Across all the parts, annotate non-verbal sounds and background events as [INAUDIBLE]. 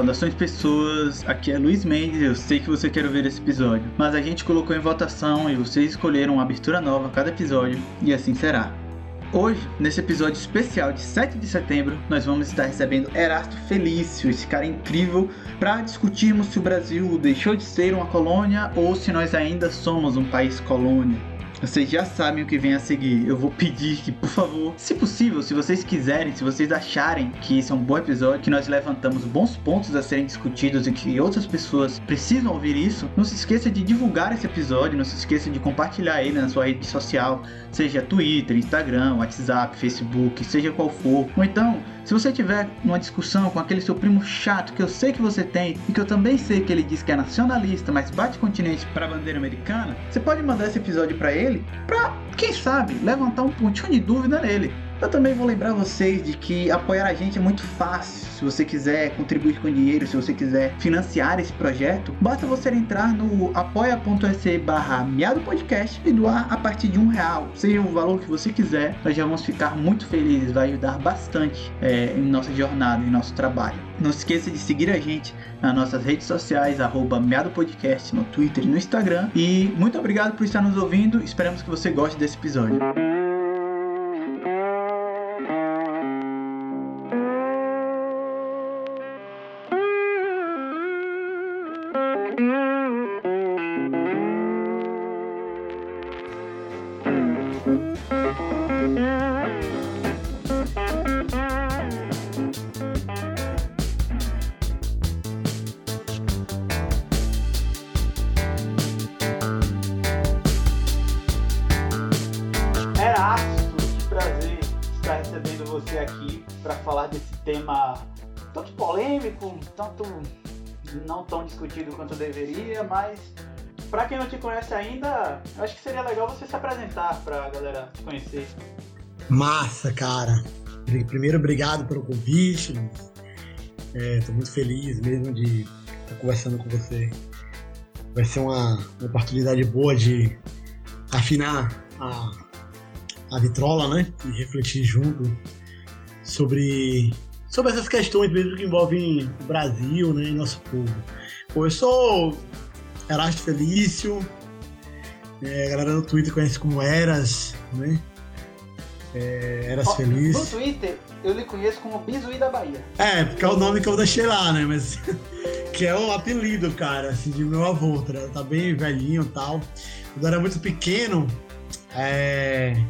Saudações pessoas, aqui é Luiz Mendes, eu sei que você quer ver esse episódio, mas a gente colocou em votação e vocês escolheram uma abertura nova a cada episódio, e assim será. Hoje, nesse episódio especial de 7 de setembro, nós vamos estar recebendo Erasto Felício, esse cara incrível, para discutirmos se o Brasil deixou de ser uma colônia ou se nós ainda somos um país colônia. Vocês já sabem o que vem a seguir. Eu vou pedir que, por favor, se possível, se vocês quiserem, se vocês acharem que esse é um bom episódio, que nós levantamos bons pontos a serem discutidos e que outras pessoas precisam ouvir isso, não se esqueça de divulgar esse episódio, não se esqueça de compartilhar ele na sua rede social, seja Twitter, Instagram, WhatsApp, Facebook, seja qual for. Ou então, se você tiver uma discussão com aquele seu primo chato que eu sei que você tem e que eu também sei que ele diz que é nacionalista, mas bate continente para a bandeira americana, você pode mandar esse episódio para ele para, quem sabe, levantar um pontinho de dúvida nele. Eu também vou lembrar vocês de que apoiar a gente é muito fácil. Se você quiser contribuir com dinheiro, se você quiser financiar esse projeto, basta você entrar no apoia.se barra e doar a partir de um real. Seja o valor que você quiser, nós já vamos ficar muito felizes, vai ajudar bastante é, em nossa jornada, em nosso trabalho. Não se esqueça de seguir a gente nas nossas redes sociais, arroba no Twitter e no Instagram. E muito obrigado por estar nos ouvindo. Esperamos que você goste desse episódio. Não tão discutido quanto deveria, mas para quem não te conhece ainda, acho que seria legal você se apresentar para a galera te conhecer. Massa, cara. Primeiro, obrigado pelo convite. Estou é, muito feliz mesmo de estar conversando com você. Vai ser uma, uma oportunidade boa de afinar a, a vitrola, né? E refletir junto sobre sobre essas questões mesmo que envolvem o Brasil né, e nosso povo. Pô, eu sou Erasto Felício, é, a galera no Twitter conhece como Eras, né? É, Eras oh, Feliz. No Twitter eu lhe conheço como Bizuí da Bahia. É, porque é o nome que eu deixei lá, né? Mas [LAUGHS] que é um apelido, cara, assim, de meu avô, tá, tá bem velhinho e tal. Quando eu era muito pequeno, é,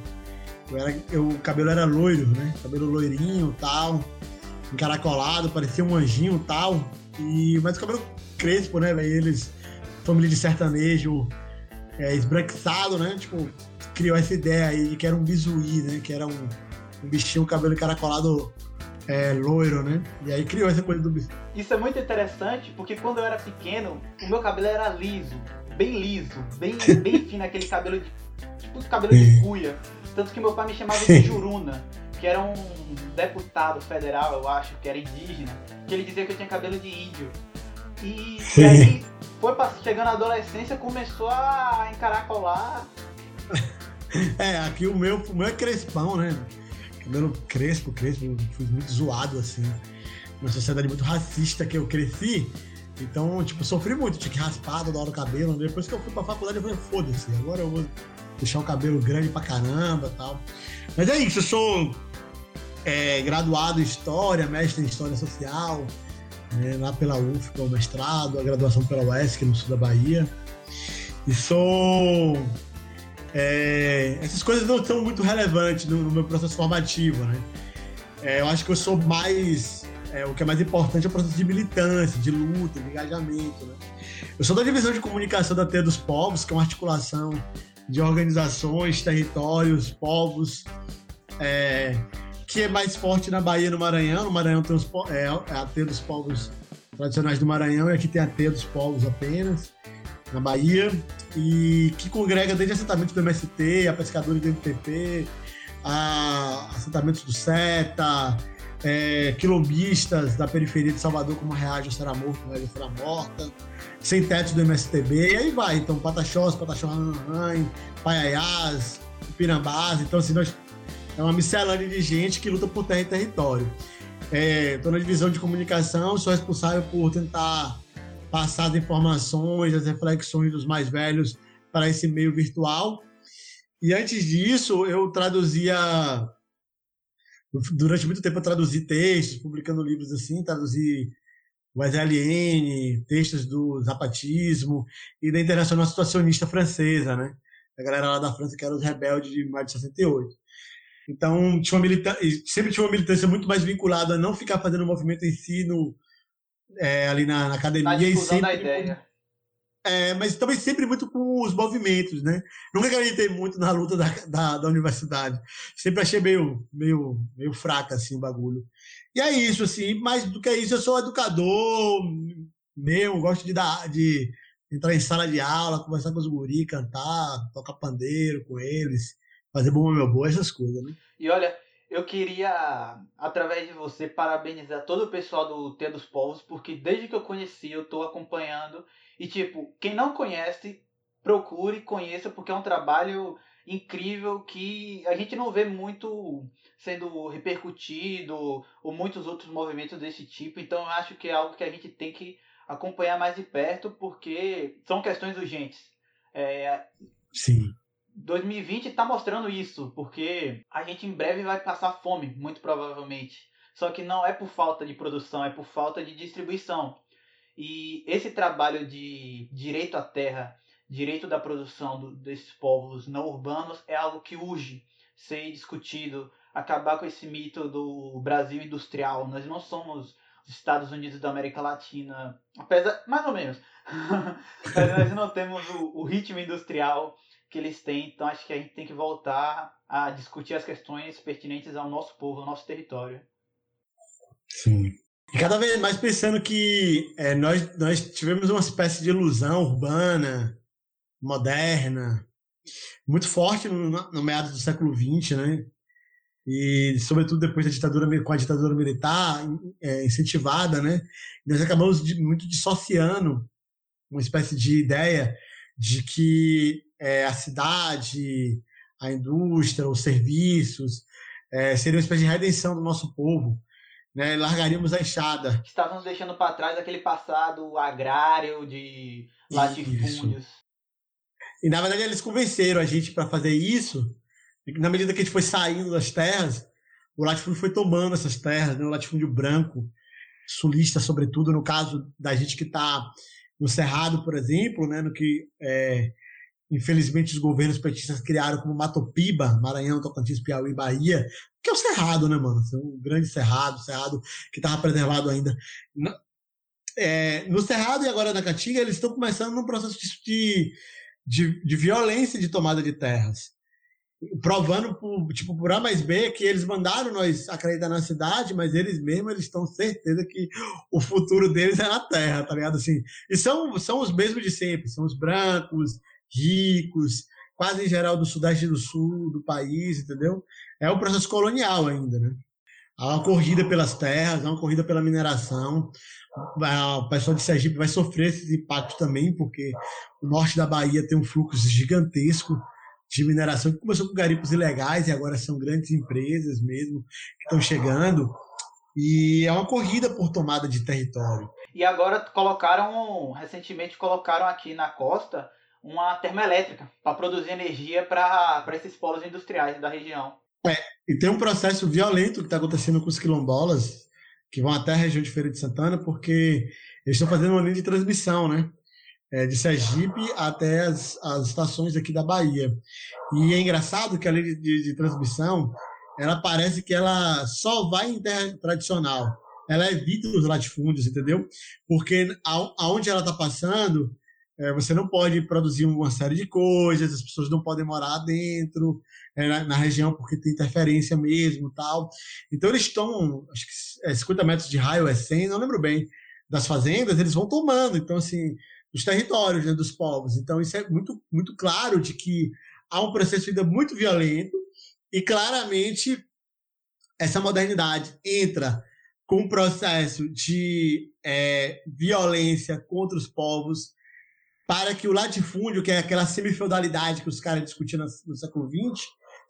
eu era, eu, o cabelo era loiro, né? Cabelo loirinho e tal encaracolado, parecia um anjinho e tal. E, mas o cabelo crespo, né, velho? Eles, família de sertanejo é, esbranquiçado, né? Tipo, criou essa ideia aí de que era um bisuí, né? Que era um, um bichinho, cabelo encaracolado é, loiro, né? E aí criou essa coisa do bisuí. Isso é muito interessante, porque quando eu era pequeno, o meu cabelo era liso, bem liso, bem, bem [LAUGHS] fino, aquele cabelo de. Tipo cabelo de cuia. Tanto que meu pai me chamava de [LAUGHS] Juruna que era um deputado federal, eu acho, que era indígena, que ele dizia que eu tinha cabelo de índio. E, e aí, foi chegando a adolescência, começou a encaracolar. [LAUGHS] É, aqui o meu, o meu é crespão, né? Cabelo crespo, crespo, fui muito zoado, assim. Uma sociedade muito racista que eu cresci. Então, tipo, sofri muito, tinha que raspar toda hora o cabelo. Depois que eu fui pra faculdade, eu falei, foda-se, agora eu vou deixar o cabelo grande pra caramba e tal. Mas é isso, eu sou é, graduado em História, mestre em História Social, né, lá pela UF, o mestrado, a graduação pela UESC, no sul da Bahia. E sou. É, essas coisas não são muito relevantes no, no meu processo formativo, né? É, eu acho que eu sou mais. É, o que é mais importante é o processo de militância, de luta, de engajamento. Né? Eu sou da divisão de comunicação da Teia dos Povos, que é uma articulação de organizações, territórios, povos, é, que é mais forte na Bahia e no Maranhão. No Maranhão tem os, é, é a teia dos povos tradicionais do Maranhão e aqui tem a teia dos povos apenas, na Bahia, e que congrega desde assentamentos do MST, a pescadores do MPP, a assentamentos do SETA, é, quilombistas da periferia de Salvador, como Reage será morto, Reage será morta, sem teto do MSTB, e aí vai. Então, Pataxós, Pataxó Paiaiás, Pirambás. Então, assim, nós é uma miscelânea de gente que luta por terra e território. Estou é, na divisão de comunicação, sou responsável por tentar passar as informações, as reflexões dos mais velhos para esse meio virtual. E antes disso, eu traduzia. Durante muito tempo, eu traduzi textos, publicando livros assim, traduzi o SLN, textos do zapatismo e da Internacional Situacionista Francesa, né? A galera lá da França que era os rebeldes de maio de 68. Então, tinha uma sempre tinha uma militância muito mais vinculada a não ficar fazendo o movimento em si no, é, ali na, na academia. Na e sempre, da ideia. É, mas também sempre muito com os movimentos, né? Nunca acreditei muito na luta da, da, da, universidade. Sempre achei meio, meio, meio fraca, assim, o bagulho. E é isso, assim. Mais do que isso, eu sou educador mesmo, gosto de dar, de entrar em sala de aula, conversar com os guri, cantar, tocar pandeiro com eles, fazer bom meu boa, essas coisas, né? E olha, eu queria, através de você, parabenizar todo o pessoal do T dos Povos, porque desde que eu conheci, eu estou acompanhando. E, tipo, quem não conhece, procure, conheça, porque é um trabalho incrível que a gente não vê muito sendo repercutido ou muitos outros movimentos desse tipo. Então, eu acho que é algo que a gente tem que acompanhar mais de perto, porque são questões urgentes. É, Sim. 2020 está mostrando isso, porque a gente em breve vai passar fome, muito provavelmente. Só que não é por falta de produção, é por falta de distribuição. E esse trabalho de direito à terra, direito da produção do, desses povos não urbanos é algo que urge ser discutido, acabar com esse mito do Brasil industrial. Nós não somos os Estados Unidos da América Latina, apesar mais ou menos. [LAUGHS] Mas nós não temos o, o ritmo industrial que eles têm. Então acho que a gente tem que voltar a discutir as questões pertinentes ao nosso povo, ao nosso território. Sim. E cada vez mais pensando que é, nós, nós tivemos uma espécie de ilusão urbana, moderna, muito forte no, no meados do século XX, né? E, sobretudo, depois da ditadura, com a ditadura militar é, incentivada, né? Nós acabamos de, muito dissociando uma espécie de ideia de que é, a cidade, a indústria, os serviços, é, seria uma espécie de redenção do nosso povo. Né, largaríamos a enxada. Estávamos deixando para trás aquele passado agrário de latifúndios. Isso. E na verdade eles convenceram a gente para fazer isso. Na medida que a gente foi saindo das terras, o latifúndio foi tomando essas terras, né, o latifúndio branco, sulista sobretudo, no caso da gente que está no Cerrado, por exemplo, né, no que é, infelizmente os governos petistas criaram como Matopiba, Maranhão, Tocantins, Piauí, Bahia, que é o Cerrado, né, mano? Um grande Cerrado, Cerrado que estava preservado ainda. É, no Cerrado e agora na Caatinga, eles estão começando num processo de, de, de, violência de tomada de terras. Provando, por, tipo, por A mais B, que eles mandaram nós acreditar na cidade, mas eles mesmos eles estão certeza que o futuro deles é na terra, tá ligado? Assim, e são, são os mesmos de sempre, são os brancos, ricos, quase em geral do sudeste e do sul do país, entendeu? É um processo colonial ainda, né? Há uma corrida pelas terras, há uma corrida pela mineração. O pessoal de Sergipe vai sofrer esse impacto também, porque o norte da Bahia tem um fluxo gigantesco de mineração que começou com garimpos ilegais e agora são grandes empresas mesmo que estão chegando. E é uma corrida por tomada de território. E agora colocaram, recentemente colocaram aqui na costa uma termoelétrica para produzir energia para esses polos industriais da região. É, e tem um processo violento que está acontecendo com os quilombolas, que vão até a região de Feira de Santana, porque eles estão fazendo uma linha de transmissão, né? É, de Sergipe até as, as estações aqui da Bahia. E é engraçado que a linha de, de, de transmissão, ela parece que ela só vai em terra tradicional. Ela evita os latifúndios, entendeu? Porque aonde ela está passando, é, você não pode produzir uma série de coisas, as pessoas não podem morar dentro, é, na, na, região, porque tem interferência mesmo tal. Então eles estão, acho que é 50 metros de raio, é 100, não lembro bem, das fazendas, eles vão tomando, então assim, os territórios né, dos povos. Então isso é muito, muito claro de que há um processo ainda muito violento e claramente essa modernidade entra com um processo de é, violência contra os povos, para que o latifúndio, que é aquela semifeudalidade que os caras discutiam no, no século XX,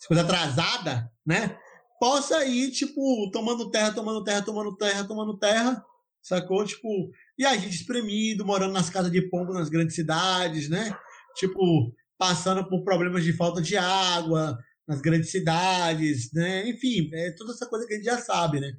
coisa atrasada, né? possa ir, tipo, tomando terra, tomando terra, tomando terra, tomando terra, sacou? Tipo, e a gente espremido, morando nas casas de pombo nas grandes cidades, né? Tipo, passando por problemas de falta de água nas grandes cidades, né? Enfim, é toda essa coisa que a gente já sabe, né?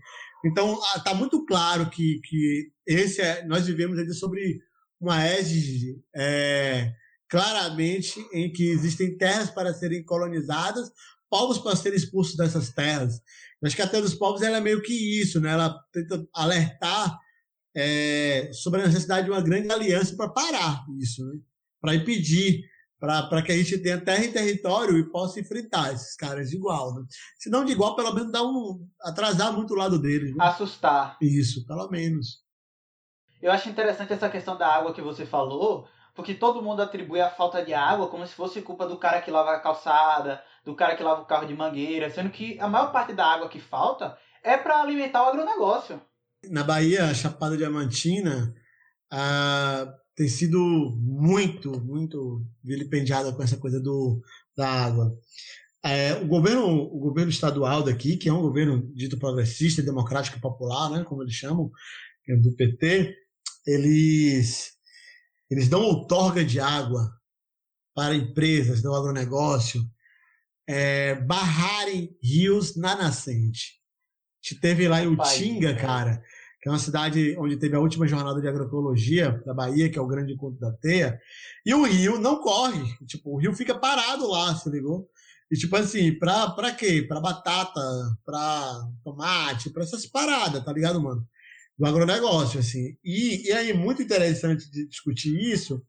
Então, tá muito claro que, que esse é, nós vivemos ainda sobre uma égide é, claramente em que existem terras para serem colonizadas, povos para serem expulsos dessas terras. Acho que a Terra dos Povos ela é meio que isso, né? Ela tenta alertar é, sobre a necessidade de uma grande aliança para parar isso, né? para impedir, para que a gente tenha terra e território e possa enfrentar esses caras de igual. Né? Se não de igual, pelo menos dar um, atrasar muito o lado deles. Né? Assustar. Isso, pelo menos. Eu acho interessante essa questão da água que você falou, porque todo mundo atribui a falta de água como se fosse culpa do cara que lava a calçada, do cara que lava o carro de mangueira, sendo que a maior parte da água que falta é para alimentar o agronegócio. Na Bahia, Chapada Diamantina ah, tem sido muito, muito vilipendiada com essa coisa do, da água. É, o, governo, o governo estadual daqui, que é um governo dito progressista, democrático e popular, né, como eles chamam, é do PT, eles, eles dão outorga de água para empresas do agronegócio é, barrarem rios na nascente. A gente teve lá em Utinga, cara, que é uma cidade onde teve a última jornada de agroecologia da Bahia, que é o grande encontro da teia, e o rio não corre. Tipo, o rio fica parado lá, se ligou? E tipo assim, pra, pra quê? Pra batata, pra tomate, pra essas paradas, tá ligado, mano? Do agronegócio, assim. E, e aí, muito interessante de discutir isso,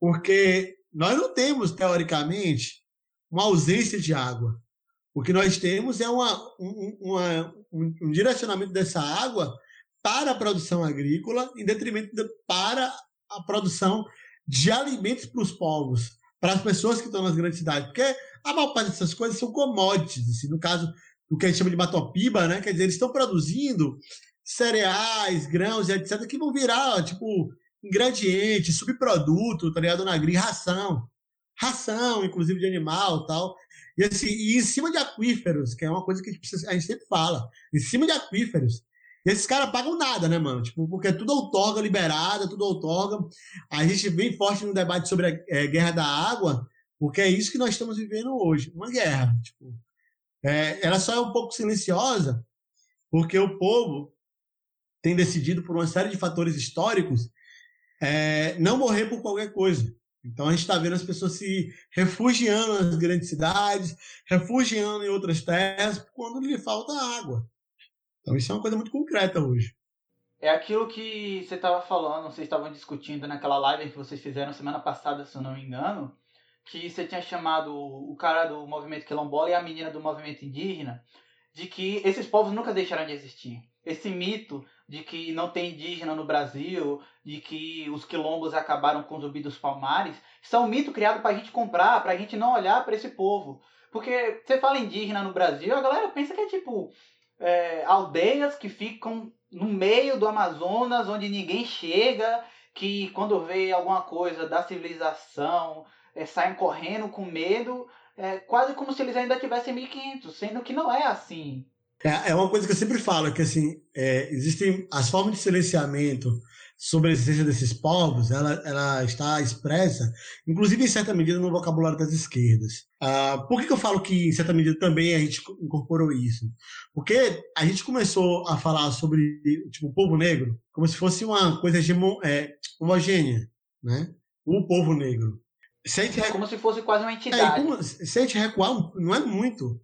porque nós não temos, teoricamente, uma ausência de água. O que nós temos é uma, um, uma, um, um direcionamento dessa água para a produção agrícola, em detrimento de, para a produção de alimentos para os povos, para as pessoas que estão nas grandes cidades. Porque a maior parte dessas coisas são commodities. Assim, no caso do que a gente chama de matopiba, né? quer dizer, eles estão produzindo cereais, grãos etc., que vão virar, tipo, ingrediente, subproduto, tá ligado? Na agri, ração. Ração, inclusive de animal tal. E, assim, e em cima de aquíferos, que é uma coisa que a gente, precisa, a gente sempre fala, em cima de aquíferos. Esses caras pagam nada, né, mano? Tipo, porque é tudo outorga liberada, é tudo outorga. A gente vem forte no debate sobre a é, guerra da água, porque é isso que nós estamos vivendo hoje, uma guerra. Tipo, é, ela só é um pouco silenciosa, porque o povo tem decidido, por uma série de fatores históricos, é, não morrer por qualquer coisa. Então a gente está vendo as pessoas se refugiando nas grandes cidades, refugiando em outras terras, quando lhe falta água. Então isso é uma coisa muito concreta hoje. É aquilo que você estava falando, vocês estavam discutindo naquela live que vocês fizeram semana passada, se eu não me engano, que você tinha chamado o cara do movimento quilombola e a menina do movimento indígena, de que esses povos nunca deixaram de existir. Esse mito de que não tem indígena no Brasil, de que os quilombos acabaram com zumbi dos palmares, isso é um mito criado para a gente comprar, para a gente não olhar para esse povo. Porque você fala indígena no Brasil, a galera pensa que é tipo é, aldeias que ficam no meio do Amazonas, onde ninguém chega, que quando vê alguma coisa da civilização é, saem correndo com medo, é, quase como se eles ainda tivessem 1500, sendo que não é assim. É, é uma coisa que eu sempre falo, que assim, é, existem as formas de silenciamento sobre a existência desses povos, ela, ela está expressa, inclusive em certa medida, no vocabulário das esquerdas. Ah, por que, que eu falo que, em certa medida, também a gente incorporou isso? Porque a gente começou a falar sobre tipo, o povo negro como se fosse uma coisa é, homogênea, né? O povo negro. Se rec... Como se fosse quase uma é, entidade. É, como, se a gente recuar, não é muito.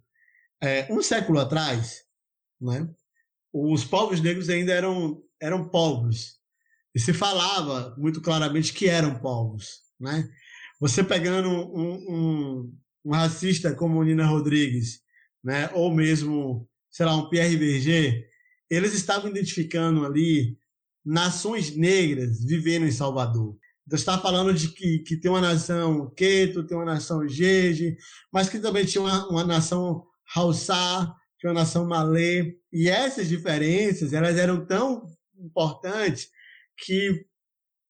É, um século atrás, né? os povos negros ainda eram, eram povos. E se falava muito claramente que eram povos. Né? Você pegando um, um, um racista como Nina Rodrigues, né? ou mesmo, sei lá, um Pierre Berger, eles estavam identificando ali nações negras vivendo em Salvador. Então, está falando de que, que tem uma nação Queto, tem uma nação Jeje, mas que também tinha uma, uma nação Haussá, tinha uma nação Malê. E essas diferenças, elas eram tão importantes que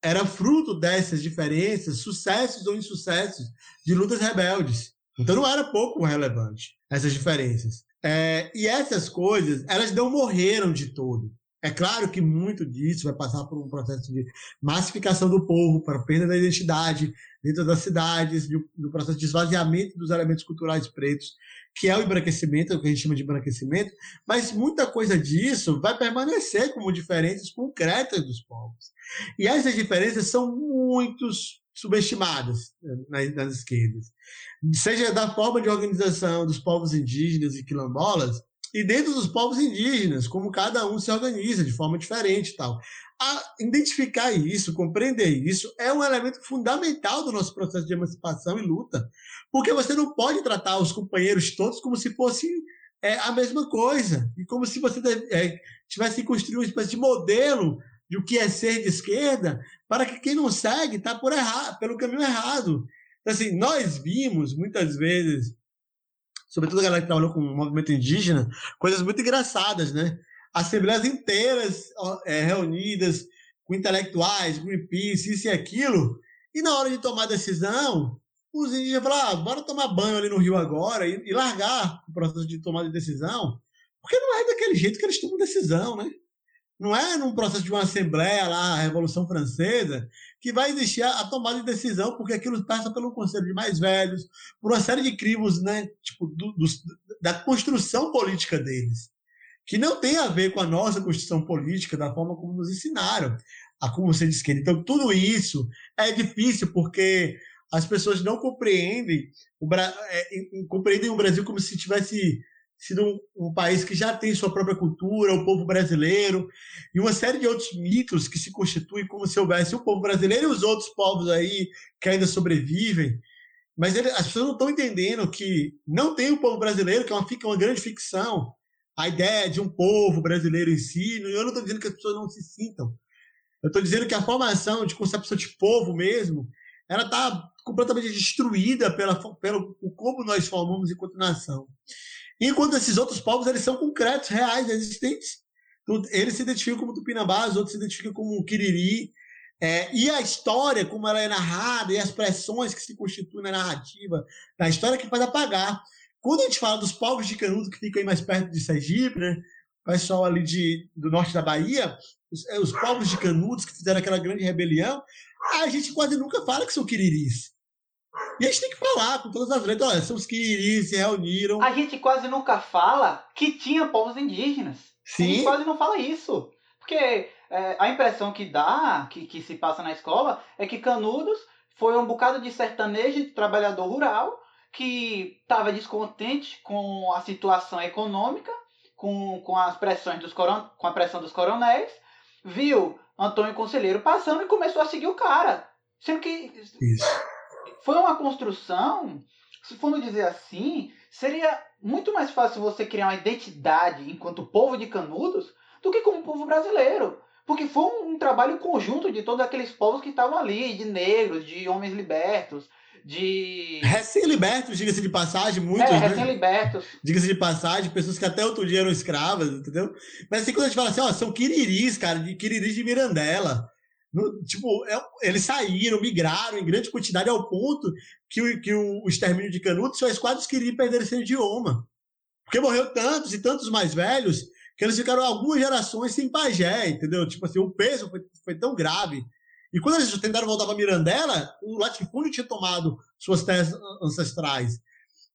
era fruto dessas diferenças, sucessos ou insucessos de lutas rebeldes. Então não era pouco relevante essas diferenças. É, e essas coisas, elas não morreram de todo. É claro que muito disso vai passar por um processo de massificação do povo, para perda da identidade dentro das cidades, do processo de esvaziamento dos elementos culturais pretos, que é o embranquecimento, é o que a gente chama de embranquecimento, mas muita coisa disso vai permanecer como diferenças concretas dos povos. E essas diferenças são muito subestimadas nas, nas esquerdas. Seja da forma de organização dos povos indígenas e quilombolas, e dentro dos povos indígenas, como cada um se organiza de forma diferente e tal. A identificar isso, compreender isso, é um elemento fundamental do nosso processo de emancipação e luta, porque você não pode tratar os companheiros todos como se fossem é, a mesma coisa, e como se você é, tivesse que construir uma espécie de modelo de o que é ser de esquerda, para que quem não segue está por pelo caminho errado. Então, assim, nós vimos muitas vezes sobretudo a galera que trabalhou com o movimento indígena, coisas muito engraçadas, né? Assembleias inteiras é, reunidas com intelectuais, Greenpeace, isso e aquilo, e na hora de tomar decisão, os indígenas falaram, ah, bora tomar banho ali no Rio agora e, e largar o processo de tomada de decisão, porque não é daquele jeito que eles tomam decisão, né? Não é num processo de uma assembleia lá, a Revolução Francesa, que vai existir a, tomada de decisão, porque aquilo passa pelo conselho de mais velhos, por uma série de crivos, né, tipo, do, do, da construção política deles, que não tem a ver com a nossa construção política, da forma como nos ensinaram, a como ser de esquerda. Então, tudo isso é difícil, porque as pessoas não compreendem o, é, compreendem o Brasil como se tivesse sido um, um, país que já tem sua própria cultura, o povo brasileiro, e uma série de outros mitos que se constituem como se houvesse o povo brasileiro e os outros povos aí que ainda sobrevivem. Mas ele, as pessoas não estão entendendo que não tem o povo brasileiro, que é uma, uma grande ficção, a ideia de um povo brasileiro em si. Eu não estou dizendo que as pessoas não se sintam. Eu estou dizendo que a formação de concepção de povo mesmo, ela está completamente destruída pela, pelo como nós formamos enquanto nação. Enquanto esses outros povos, eles são concretos, reais, existentes. Então, eles se identificam como Tupinambá, os outros se identificam como Quiriri. É, e a história, como ela é narrada, e as pressões que se constituem na narrativa da história, que faz apagar. Quando a gente fala dos povos de Canudo, que ficam aí mais perto de Sergipe, né? o pessoal ali de, do norte da Bahia, os, é, os povos de Canudos que fizeram aquela grande rebelião, a gente quase nunca fala que são quiriris. E a gente tem que falar com todas as letras. Olha, são os quiriris se reuniram. A gente quase nunca fala que tinha povos indígenas. Sim. A gente quase não fala isso. Porque é, a impressão que dá, que, que se passa na escola, é que Canudos foi um bocado de sertanejo de trabalhador rural que estava descontente com a situação econômica, com, com as pressões dos coron, com a pressão dos coronéis, viu Antônio Conselheiro passando e começou a seguir o cara. Sendo que Isso foi uma construção, se formos dizer assim, seria muito mais fácil você criar uma identidade enquanto povo de Canudos do que como povo brasileiro. Porque foi um, um trabalho conjunto de todos aqueles povos que estavam ali, de negros, de homens libertos, de. Recém-libertos, diga-se de passagem, muitos. É, né? recém-libertos. Diga-se de passagem, pessoas que até outro dia eram escravas, entendeu? Mas assim, quando a gente fala assim, ó, são quiriris, cara, de quiriris de Mirandela. No, tipo, é, eles saíram, migraram em grande quantidade ao ponto que o, que o, o extermínio de Canudos só os quadros queriam perder seu idioma. Porque morreu tantos e tantos mais velhos que eles ficaram algumas gerações sem pajé, entendeu? Tipo assim, o peso foi, foi tão grave. E quando eles tentaram voltar para Mirandela, o latifúndio tinha tomado suas terras ancestrais.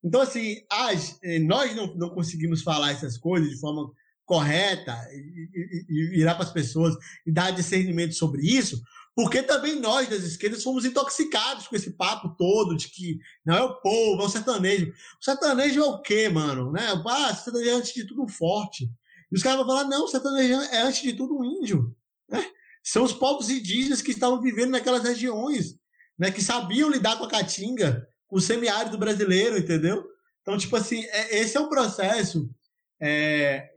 Então, assim, as, eh, nós não, não conseguimos falar essas coisas de forma correta e, virar para as pessoas e dar discernimento sobre isso, porque também nós das esquerdas fomos intoxicados com esse papo todo de que não é o povo, é o sertanejo. O sertanejo é o quê, mano? Né? Ah, o sertanejo é antes de tudo forte. E os caras vão falar, não, o sertanejo é antes de tudo um índio. Né? São os povos indígenas que estavam vivendo naquelas regiões, né? que sabiam lidar com a caatinga, com o semiárido brasileiro, entendeu? Então, tipo assim, é, esse é um processo é,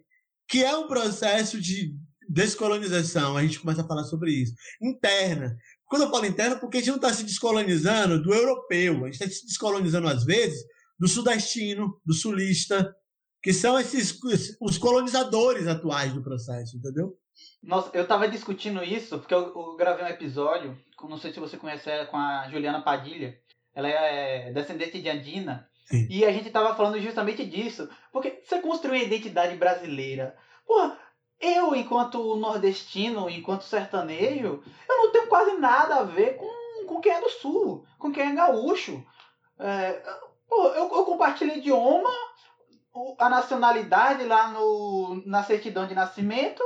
que é um processo de descolonização, a gente começa a falar sobre isso, interna. Quando eu falo interna, porque a gente não está se descolonizando do europeu, a gente está se descolonizando, às vezes, do sudestino, do sulista, que são esses os colonizadores atuais do processo, entendeu? Nossa, eu estava discutindo isso, porque eu, eu, gravei um episódio, não sei se você conhece ela, com a Juliana Padilha. Ela é descendente de Andina. Sim. E a gente tava falando justamente disso. Porque você construir uma identidade brasileira. Porra, eu, enquanto nordestino, enquanto sertanejo, eu não tenho quase nada a ver com, com quem é do sul, com quem é gaúcho. É, eu, eu compartilho idioma, a nacionalidade lá no, na certidão de nascimento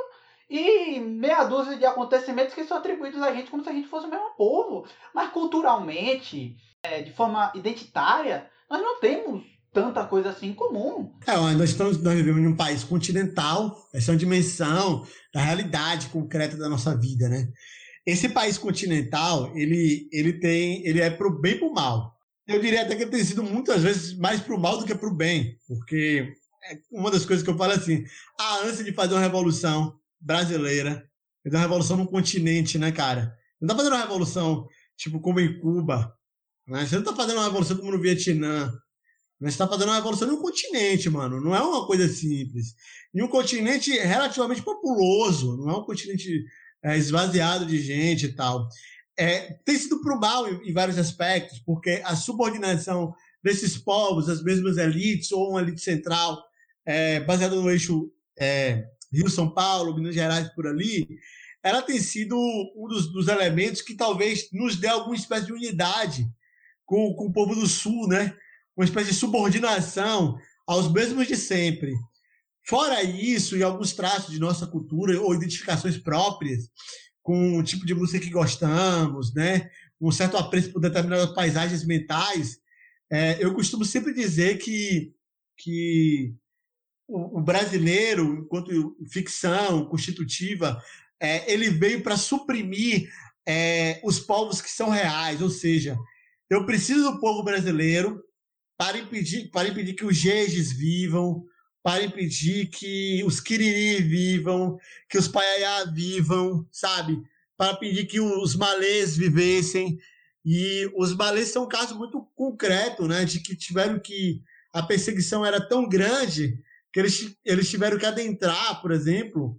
e meia dúzia de acontecimentos que são atribuídos a gente como se a gente fosse o mesmo povo. Mas culturalmente, é, de forma identitária, nós não temos tanta coisa assim comum. É, nós, estamos, nós vivemos em um país continental, essa é uma dimensão da realidade concreta da nossa vida, né? Esse país continental, ele, ele tem, ele é pro bem e pro mal. Eu diria até que ele tem sido muitas vezes mais pro mal do que pro bem, porque é uma das coisas que eu falo assim, a ânsia de fazer uma revolução brasileira, fazer uma revolução no continente, né, cara? Não tá fazendo uma revolução, tipo, como em Cuba, né? Você não tá fazendo uma revolução como no Vietnã, né? Você tá fazendo uma revolução em um continente, mano, não é uma coisa simples. Em um continente relativamente populoso, não é um continente é, esvaziado de gente e tal é, tem sido pro mal em, em, vários aspectos, porque a subordinação desses povos, as mesmas elites, ou uma elite central, é, baseada no eixo é, Rio-São Paulo, Minas Gerais, por ali, ela tem sido um dos, dos, elementos que talvez nos dê alguma espécie de unidade com, com o povo do Sul, né? Uma espécie de subordinação aos mesmos de sempre. Fora isso, e alguns traços de nossa cultura ou identificações próprias, com o tipo de música que gostamos, né? um certo apreço por determinadas paisagens mentais, é, eu costumo sempre dizer que, que o, o brasileiro, enquanto ficção constitutiva, é, ele veio para suprimir é, os povos que são reais, ou seja, eu preciso do povo brasileiro para impedir, para impedir que os jejes vivam, para impedir que os Quiriri vivam, que os Paiaiá vivam, sabe? Para impedir que os malês vivessem. E os malês são um caso muito concreto, né? De que tiveram que. A perseguição era tão grande que eles, eles tiveram que adentrar, por exemplo,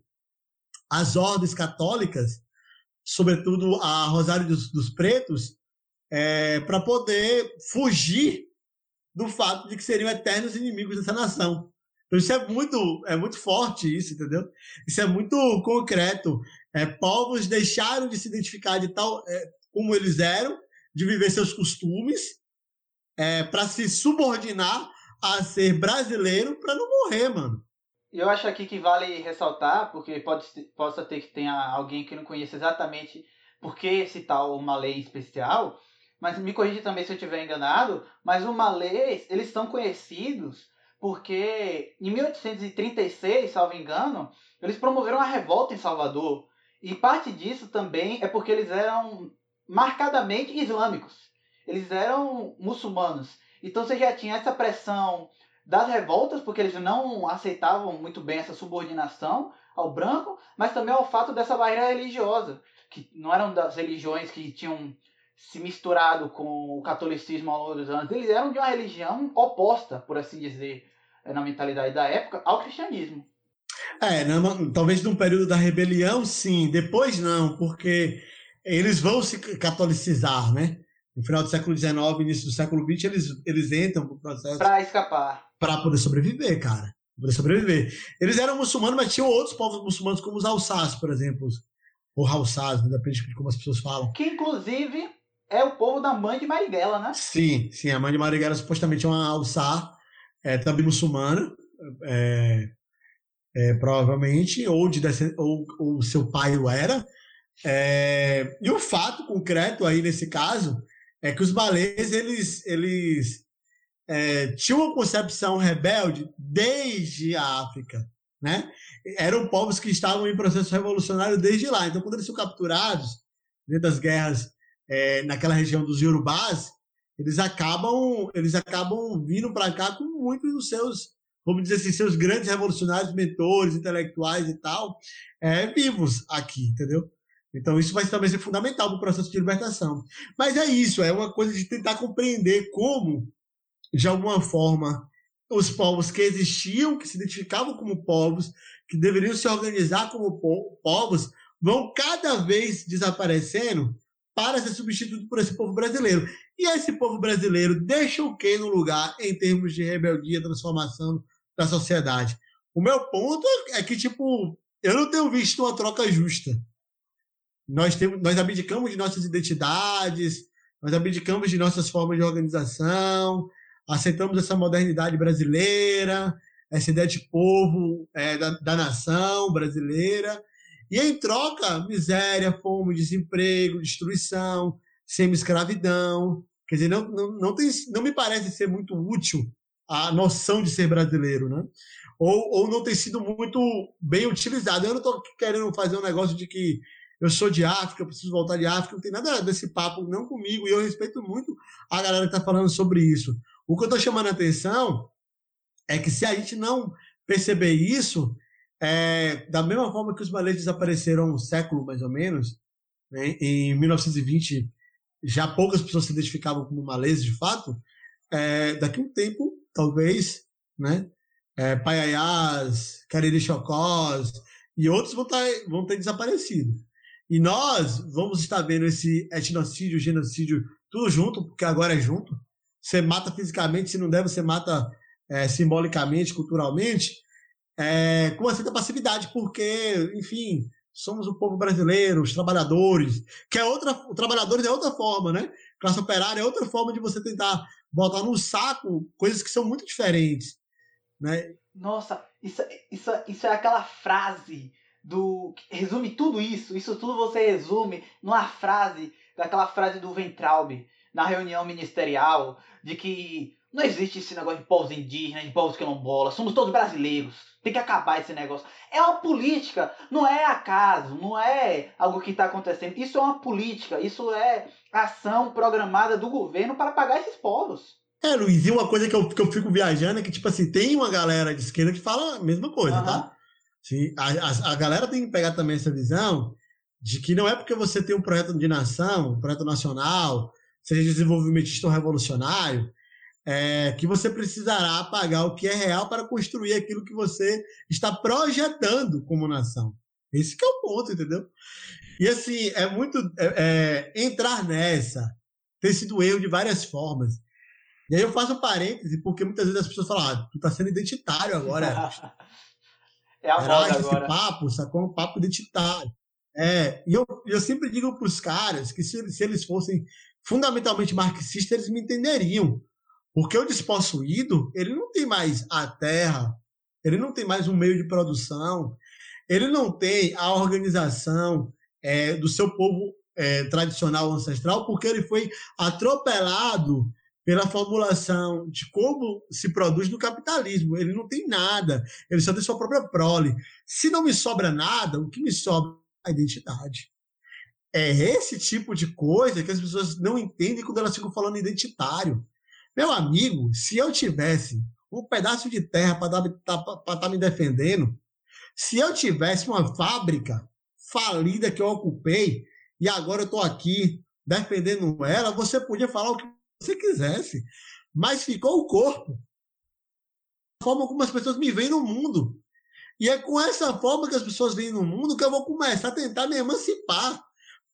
as ordens católicas, sobretudo a Rosário dos, dos Pretos, é, para poder fugir do fato de que seriam eternos inimigos dessa nação. Então isso é muito, é muito forte isso, entendeu? Isso é muito concreto. É, povos deixaram de se identificar de tal é, como eles eram, de viver seus costumes, é, para se subordinar a ser brasileiro para não morrer, mano. Eu acho aqui que vale ressaltar, porque pode, possa ter que tenha alguém que não conheça exatamente por que esse tal uma lei especial, mas me corrija também se eu estiver enganado, mas os malês, eles são conhecidos porque em 1836, salvo engano, eles promoveram uma revolta em Salvador. E parte disso também é porque eles eram marcadamente islâmicos. Eles eram muçulmanos. Então você já tinha essa pressão das revoltas, porque eles não aceitavam muito bem essa subordinação ao branco, mas também ao fato dessa barreira religiosa, que não eram das religiões que tinham se misturado com o catolicismo ao longo dos anos. Eles eram de uma religião oposta, por assim dizer, eh, na mentalidade da época, ao cristianismo. É, não, talvez num período da rebelião, sim. Depois não, porque eles vão se catolicizar, né? No final do século XIX, início do século XX, eles, eles entram pro processo. Para escapar. Para poder sobreviver, cara. Poder sobreviver. Eles eram muçulmanos, mas tinham outros povos muçulmanos, como os alçás, por exemplo. Ou Halsás, depende de como as pessoas falam. Que, inclusive, é o povo da mãe de Marighella, né? Sim, sim. A mãe de Marighella supostamente é uma alçá, é, também muçulmana, é, é, provavelmente, ou, de, ou, ou seu pai o era. É, e o fato concreto aí nesse caso é que os balês eles, eles é, tinham uma concepção rebelde desde a África, né? Eram povos que estavam em processo revolucionário desde lá. Então, quando eles são capturados dentro das guerras é, naquela região dos Yorubás, eles acabam, eles acabam vindo para cá com muitos dos seus, vamos dizer assim, seus grandes revolucionários, mentores, intelectuais e tal, é, vivos aqui, entendeu? Então isso vai também ser fundamental para o processo de libertação. Mas é isso, é uma coisa de tentar compreender como, de alguma forma, os povos que existiam, que se identificavam como povos, que deveriam se organizar como povos, vão cada vez desaparecendo para ser substituído por esse povo brasileiro. E esse povo brasileiro deixa o que no lugar em termos de rebeldia, transformação da sociedade? O meu ponto é que, tipo, eu não tenho visto uma troca justa. Nós, temos, nós abdicamos de nossas identidades, nós abdicamos de nossas formas de organização, aceitamos essa modernidade brasileira, essa ideia de povo, é, da, da nação brasileira, e em troca, miséria, fome, desemprego, destruição, semi-escravidão. Quer dizer, não, não, não, tem, não me parece ser muito útil a noção de ser brasileiro, né? Ou, ou não tem sido muito bem utilizado. Eu não estou querendo fazer um negócio de que eu sou de África, eu preciso voltar de África, não tem nada desse papo, não comigo, e eu respeito muito a galera que está falando sobre isso. O que eu estou chamando a atenção é que se a gente não perceber isso, é, da mesma forma que os malês desapareceram um século mais ou menos, né, em 1920 já poucas pessoas se identificavam como malês de fato, é, daqui a um tempo, talvez, né, é, Paiaiás, Cariri Chocós e outros vão, tá, vão ter desaparecido. E nós vamos estar vendo esse etnocídio, genocídio, tudo junto, porque agora é junto. Você mata fisicamente, se não deve, você mata é, simbolicamente, culturalmente é, com uma certa passividade, porque, enfim, somos o povo brasileiro, os trabalhadores, que é outra, os trabalhadores é outra forma, né? Classe operária é outra forma de você tentar botar no saco coisas que são muito diferentes, né? Nossa, isso, isso, isso é aquela frase do resume tudo isso, isso tudo você resume numa frase, daquela frase do Ventralb na reunião ministerial de que não existe esse negócio de povos indígenas, de povos quilombolas, somos todos brasileiros. Tem que acabar esse negócio. É uma política, não é acaso, não é algo que está acontecendo. Isso é uma política, isso é ação programada do governo para pagar esses povos. É, Luiz, e uma coisa que eu, que eu fico viajando é que, tipo assim, tem uma galera de esquerda que fala a mesma coisa, uhum. tá? Sim, a, a, a, galera tem que pegar também essa visão de que não é porque você tem um projeto de nação, um projeto nacional, seja desenvolvimentista ou revolucionário, é, que você precisará pagar o que é real para construir aquilo que você está projetando como nação. Esse é o ponto, entendeu? E assim, é muito. É, é, entrar nessa tem sido erro de várias formas. E aí eu faço um parêntese, porque muitas vezes as pessoas falam, ah, tu tá sendo identitário agora. [LAUGHS] é a moda esse agora. papo, sacou? Um papo identitário. É, e eu, eu sempre digo para os caras que se, se eles fossem fundamentalmente marxistas, eles me entenderiam. Porque o despossuído, ele não tem mais a terra, ele não tem mais um meio de produção, ele não tem a organização é, do seu povo é, tradicional ancestral, porque ele foi atropelado pela formulação de como se produz no capitalismo. Ele não tem nada, ele só tem sua própria prole. Se não me sobra nada, o que me sobra é a identidade. É esse tipo de coisa que as pessoas não entendem quando elas ficam falando identitário. Meu amigo, se eu tivesse um pedaço de terra para estar tá, tá me defendendo, se eu tivesse uma fábrica falida que eu ocupei e agora eu estou aqui defendendo ela, você podia falar o que você quisesse, mas ficou o corpo. A forma como as pessoas me veem no mundo. E é com essa forma que as pessoas veem no mundo que eu vou começar a tentar me emancipar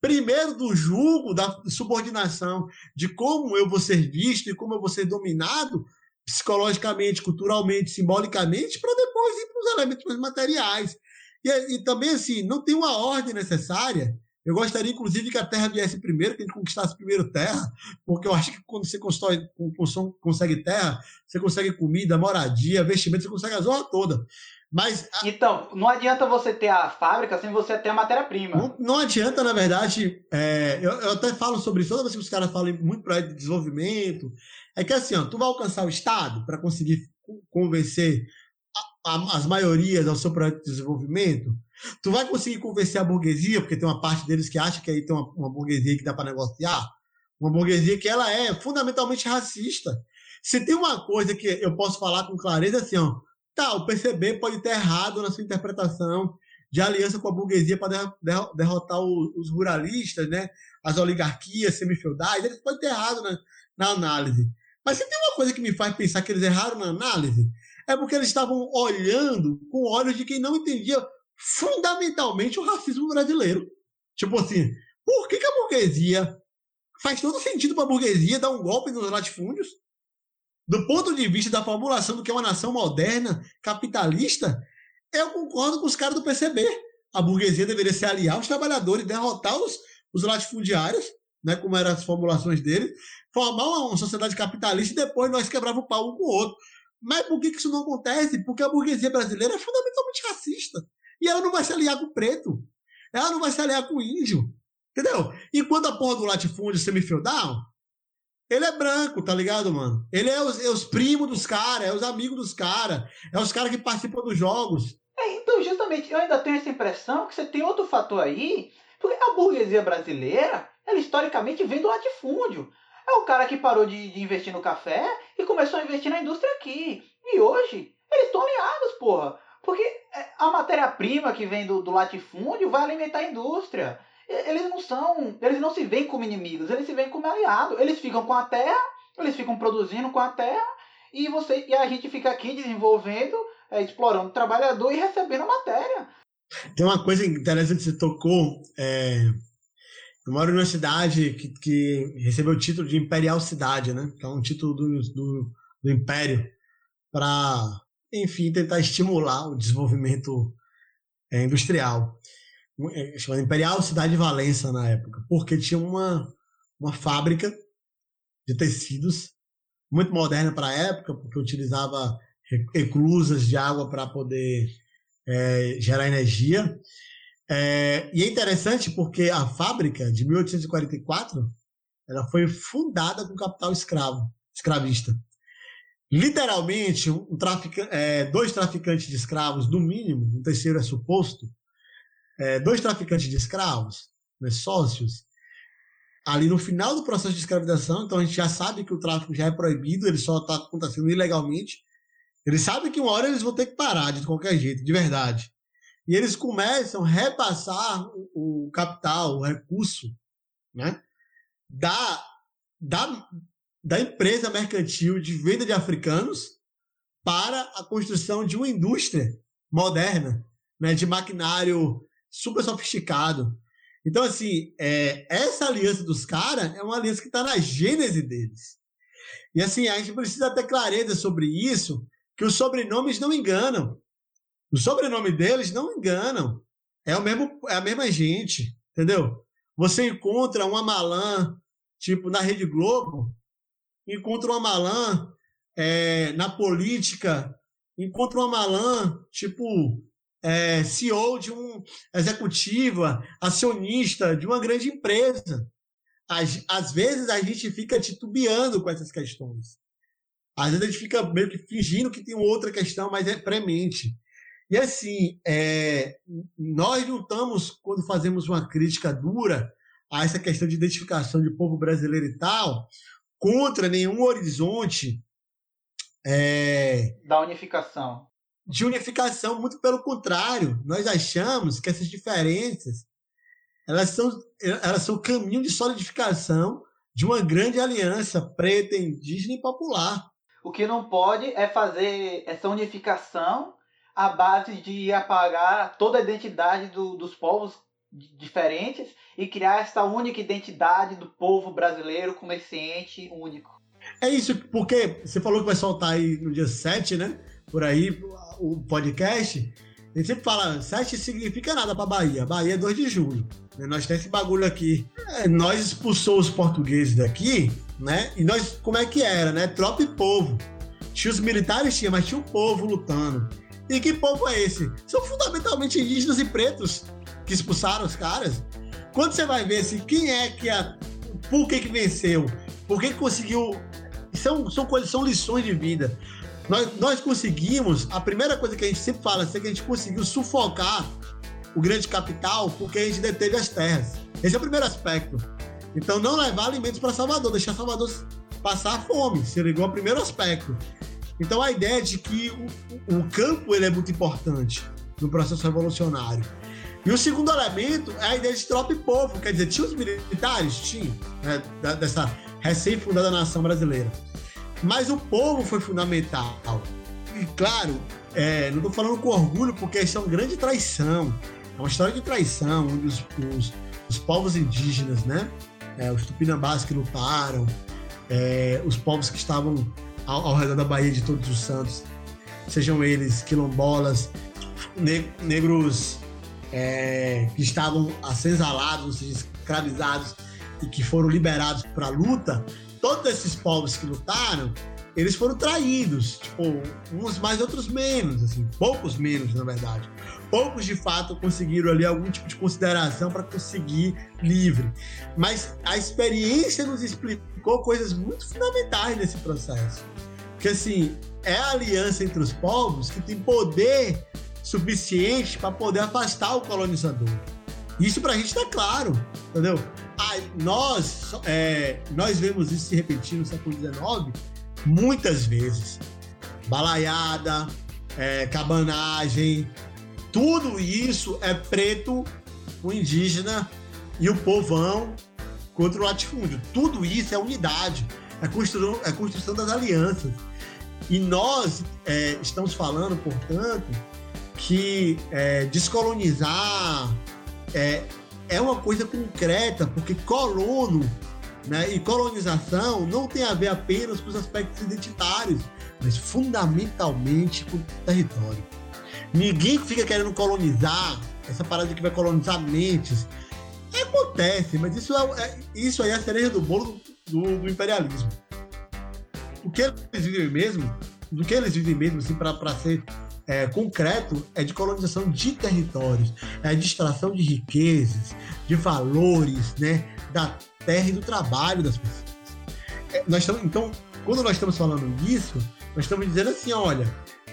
primeiro do julgo, da subordinação, de como eu vou ser visto e como eu vou ser dominado psicologicamente, culturalmente, simbolicamente, para depois ir para os elementos materiais. E, e, também, assim, não tem uma ordem necessária. Eu gostaria, inclusive, que a terra viesse primeiro, que a gente conquistasse primeiro terra, porque eu acho que quando você constrói, consegue terra, você consegue comida, moradia, vestimento, você consegue a zona toda. Mas a... Então, não adianta você ter a fábrica sem você ter a matéria-prima. Não, não, adianta, na verdade, é, eu, eu, até falo sobre isso, toda vez que os caras falam muito para de desenvolvimento, é que assim, ó, tu vai alcançar o Estado para conseguir convencer a, a, as maiorias ao seu projeto de desenvolvimento, tu vai conseguir convencer a burguesia, porque tem uma parte deles que acha que aí tem uma, uma burguesia que dá para negociar, uma burguesia que ela é fundamentalmente racista. Se tem uma coisa que eu posso falar com clareza, assim, ó, Tá, o PCB pode ter errado na sua interpretação de aliança com a burguesia para derrotar os ruralistas, né? as oligarquias semifeudais, eles podem ter errado na, na análise. Mas se tem uma coisa que me faz pensar que eles erraram na análise, é porque eles estavam olhando com olhos de quem não entendia fundamentalmente o racismo brasileiro. Tipo assim, por que, que a burguesia faz todo sentido para a burguesia dar um golpe nos latifúndios. Do ponto de vista da formulação do que é uma nação moderna, capitalista, eu concordo com os caras do PCB. A burguesia deveria se aliar aos trabalhadores, derrotar os, os latifundiários, né, como eram as formulações deles, formar uma, sociedade capitalista e depois nós quebrava o pau um com o outro. Mas por que, isso não acontece? Porque a burguesia brasileira é fundamentalmente racista. E ela não vai se aliar com o preto. Ela não vai se aliar com o índio. Entendeu? Enquanto a porra do latifúndio semi-feudal, ele é branco, tá ligado, mano? Ele é os, é os primos dos caras, é os amigos dos caras, é os caras que participam dos jogos. É, então, justamente, eu ainda tenho essa impressão que você tem outro fator aí, porque a burguesia brasileira, ela historicamente vem do latifúndio. É o cara que parou de, de investir no café e começou a investir na indústria aqui. E hoje, eles estão aliados, porra. Porque é, a matéria-prima que vem do, do latifúndio vai alimentar a indústria eles não são, eles não se veem como inimigos, eles se veem como aliados. Eles ficam com a terra, eles ficam produzindo com a terra e você e a gente fica aqui desenvolvendo, é, explorando o trabalhador e recebendo a matéria. Tem uma coisa interessante que você tocou. É, eu moro numa cidade que, que recebeu o título de Imperial Cidade, né? Que é um título do, do, do Império para, enfim, tentar estimular o desenvolvimento é, industrial. É, chamada Imperial Cidade de Valença na época, porque tinha uma, uma fábrica de tecidos muito moderna para a época, porque utilizava eclusas de água para poder é, gerar energia. É, e é interessante porque a fábrica de 1844 ela foi fundada com capital escravo, escravista. Literalmente, um trafic, é, dois traficantes de escravos, no mínimo, um terceiro é suposto, é, dois traficantes de escravos, né, sócios, ali no final do processo de escravização, então a gente já sabe que o tráfico já é proibido, ele só está acontecendo ilegalmente. Eles sabem que uma hora eles vão ter que parar de qualquer jeito, de verdade. E eles começam a repassar o, o capital, o recurso, né, da, da, da empresa mercantil de venda de africanos para a construção de uma indústria moderna, né, de maquinário super sofisticado. Então, assim, é, essa aliança dos caras é uma aliança que está na gênese deles. E, assim, a gente precisa ter clareza sobre isso, que os sobrenomes não enganam. O sobrenome deles não enganam. É, o mesmo, é a mesma gente, entendeu? Você encontra uma malã, tipo, na Rede Globo, encontra uma malã é, na política, encontra uma malã, tipo, é, CEO de uma executiva, acionista de uma grande empresa. Às, às vezes a gente fica titubeando com essas questões. Às vezes a gente fica meio que fingindo que tem outra questão, mas é premente. E assim, é, nós não estamos, quando fazemos uma crítica dura a essa questão de identificação de povo brasileiro e tal, contra nenhum horizonte. É, da unificação de unificação, muito pelo contrário, nós achamos que essas diferenças elas são, elas são o caminho de solidificação de uma grande aliança preta, indígena e popular. O que não pode é fazer essa unificação à base de apagar toda a identidade do, dos povos diferentes e criar essa única identidade do povo brasileiro ente único. É isso, porque você falou que vai soltar aí no dia 7, né? Por aí, o podcast, a gente sempre fala, 7 significa nada para Bahia. Bahia é 2 de julho. Né? Nós temos esse bagulho aqui. É, nós expulsou os portugueses daqui, né? E nós, como é que era, né? Tropa e povo. Tinha os militares, tinha, mas tinha o povo lutando. E que povo é esse? São fundamentalmente indígenas e pretos que expulsaram os caras. Quando você vai ver assim, quem é que a. Por que, que venceu? Por que, que conseguiu. São, são são lições de vida. Nós, nós conseguimos, a primeira coisa que a gente sempre fala é que a gente conseguiu sufocar o grande capital porque a gente deteve as terras. Esse é o primeiro aspecto. Então, não levar alimentos para Salvador, deixar Salvador passar fome, se ligou ao primeiro aspecto. Então, a ideia de que o, o campo ele é muito importante no processo revolucionário. E o segundo elemento é a ideia de tropa e povo, quer dizer, tinha os militares? Tinha, né, dessa recém-fundada nação brasileira. Mas o povo foi fundamental. E claro, é, não estou falando com orgulho, porque isso é uma grande traição. É uma história de traição, onde os, os, os povos indígenas, né? é, os tupinambás que lutaram, é, os povos que estavam ao, ao, redor da Baía de Todos os Santos, sejam eles quilombolas, ne negros é, que estavam acenzalados, ou seja, escravizados e que foram liberados para a luta, todos esses povos que lutaram, eles foram traídos, tipo, uns mais, outros menos, assim, poucos menos, na verdade. Poucos de fato conseguiram ali algum tipo de consideração para conseguir livre. Mas a experiência nos explicou coisas muito fundamentais nesse processo. Que assim, é a aliança entre os povos que tem poder suficiente para poder afastar o colonizador. Isso para a gente está claro, entendeu? Ah, nós, é, nós vemos isso se repetir no século XIX muitas vezes. Balaiada, é, cabanagem, tudo isso é preto, o indígena e o povão contra o latifúndio. Tudo isso é unidade, é construção, é construção das alianças. E nós é, estamos falando, portanto, que é, descolonizar é, é uma coisa concreta, porque colono né, e colonização não tem a ver apenas com os aspectos identitários, mas fundamentalmente com o território. Ninguém fica querendo colonizar, essa parada que vai colonizar mentes. Acontece, mas isso, é, é, isso aí é a cereja do bolo do, do, imperialismo. O que eles vivem mesmo, do que eles vivem mesmo, assim, para ser é, concreto, é de colonização de territórios, é de extração de riquezas, de valores, né, da terra e do trabalho das pessoas. É, nós estamos, então, quando nós estamos falando disso, nós estamos dizendo assim, olha,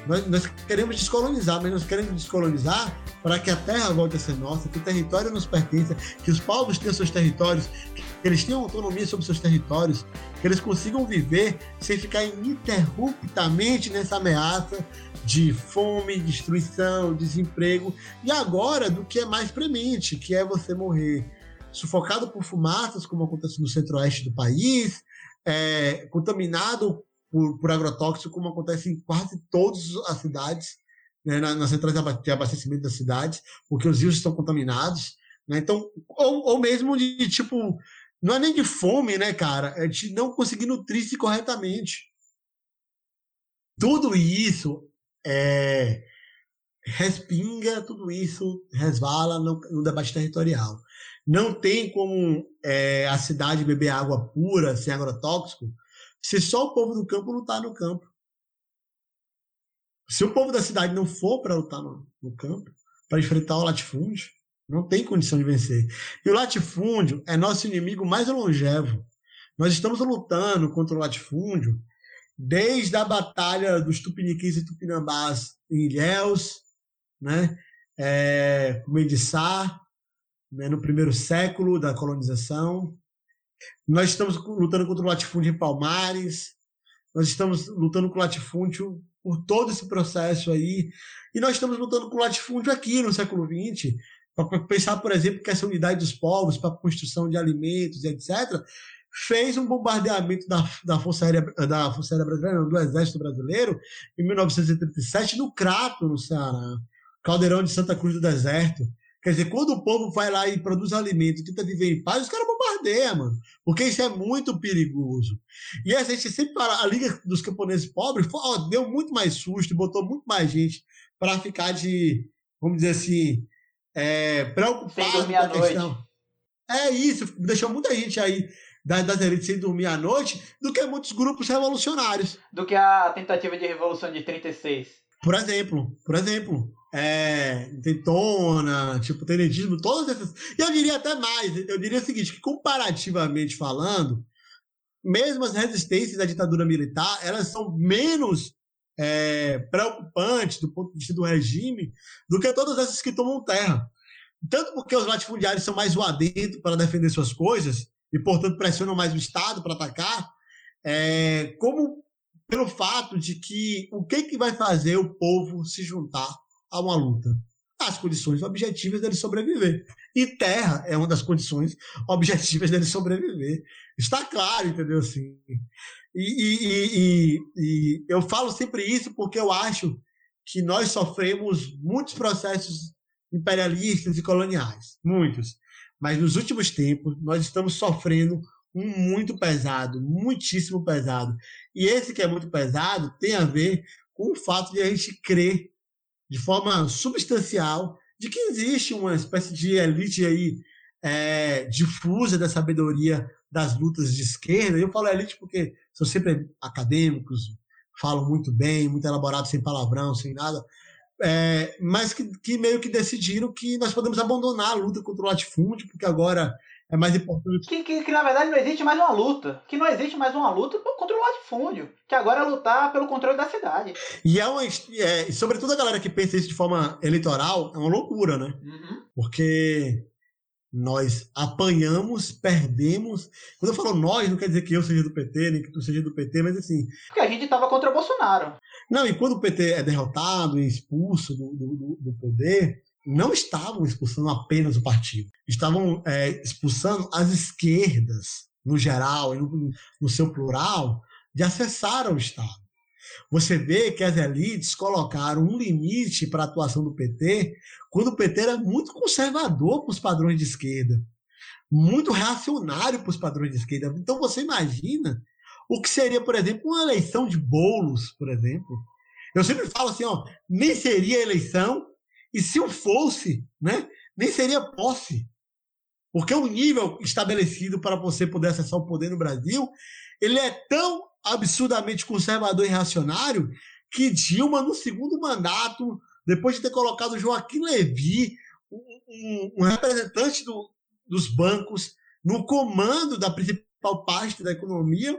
nós, nós, queremos descolonizar, mas nós queremos descolonizar para que a terra volte a ser nossa, que o território nos pertença, que os povos tenham seus territórios, que eles tenham autonomia sobre seus territórios, que eles consigam viver sem ficar ininterruptamente nessa ameaça de fome, destruição, desemprego e agora do que é mais premente, que é você morrer sufocado por fumaças, como acontece no centro-oeste do país, é, contaminado por, por agrotóxico, como acontece em quase todas as cidades, né, nas centrais de abastecimento das cidades, porque os rios estão contaminados. Né? Então, ou, ou mesmo de tipo, não é nem de fome, né, cara? É de não conseguir nutrir-se corretamente. Tudo isso é, respinga, tudo isso resvala no, no debate territorial. Não tem como é, a cidade beber água pura, sem agrotóxico, se só o povo do campo lutar no campo. Se o povo da cidade não for para lutar no, no campo, para enfrentar o latifúndio, não tem condição de vencer. E o latifúndio é nosso inimigo mais longevo. Nós estamos lutando contra o latifúndio desde a batalha dos tupiniquins e tupinambás em Ilhéus, né? É, com Mediçá, né? no primeiro século da colonização. Nós estamos lutando contra o latifúndio em Palmares, nós estamos lutando com o latifúndio por todo esse processo aí, e nós estamos lutando com o latifúndio aqui no século XX, para pensar, por exemplo, que essa unidade dos povos para construção de alimentos, etc., fez um bombardeamento da, da, Força Aérea, da Força Aérea Brasileira, do Exército Brasileiro, em 1937, no Crato, no Ceará, Caldeirão de Santa Cruz do Deserto. Quer dizer, quando o povo vai lá e produz alimento, tenta viver em paz, os caras bombardeiam, mano. Porque isso é muito perigoso. E a gente sempre fala, a Liga dos Camponeses Pobres ó, deu muito mais susto, botou muito mais gente para ficar de, vamos dizer assim, é, preocupado com a questão. É isso, deixou muita gente aí das, das elites sem dormir à noite do que muitos grupos revolucionários. Do que a tentativa de revolução de 36. Por exemplo, por exemplo, é, tipo, tenentismo, todas essas. E eu diria até mais, eu diria o seguinte, que comparativamente falando, mesmo as resistências à ditadura militar, elas são menos é, preocupantes do ponto de vista do regime do que todas essas que tomam terra. Tanto porque os latifundiários são mais zoadentos para defender suas coisas e, portanto, pressionam mais o Estado para atacar, é, como pelo fato de que o que, que vai fazer o povo se juntar a uma luta? As condições objetivas dele sobreviver. E terra é uma das condições objetivas dele sobreviver. Está claro, entendeu? Assim. E, e, e, e eu falo sempre isso porque eu acho que nós sofremos muitos processos imperialistas e coloniais. Muitos. Mas nos últimos tempos, nós estamos sofrendo um muito pesado, muitíssimo pesado. E esse que é muito pesado tem a ver com o fato de a gente crer de forma substancial de que existe uma espécie de elite aí é, difusa da sabedoria das lutas de esquerda. Eu falo elite porque são sempre acadêmicos, falam muito bem, muito elaborado, sem palavrão, sem nada, é, mas que, que, meio que decidiram que nós podemos abandonar a luta contra o latifúndio, porque agora é mais importante. Que, que, que, na verdade não existe mais uma luta. Que não existe mais uma luta contra o latifúndio. Que agora é lutar pelo controle da cidade. E é uma. É, sobretudo a galera que pensa isso de forma eleitoral, é uma loucura, né? Uhum. Porque nós apanhamos, perdemos. Quando eu falo nós, não quer dizer que eu seja do PT, nem que tu seja do PT, mas assim. Porque a gente estava contra o Bolsonaro. Não, e quando o PT é derrotado e expulso do, do, do poder, não estavam expulsando apenas o partido, estavam é, expulsando as esquerdas, no geral e no, no seu plural, de acessar o Estado. Você vê que as elites colocaram um limite para a atuação do PT quando o PT era muito conservador para os padrões de esquerda, muito reacionário para os padrões de esquerda. Então você imagina o que seria, por exemplo, uma eleição de bolos, por exemplo. Eu sempre falo assim, ó, nem seria eleição, e se o fosse, né, nem seria posse. Porque o nível estabelecido para você poder acessar o poder no Brasil, ele é tão absurdamente conservador e reacionário que Dilma, no segundo mandato, depois de ter colocado Joaquim Levy, um, um representante do, dos bancos, no comando da principal parte da economia,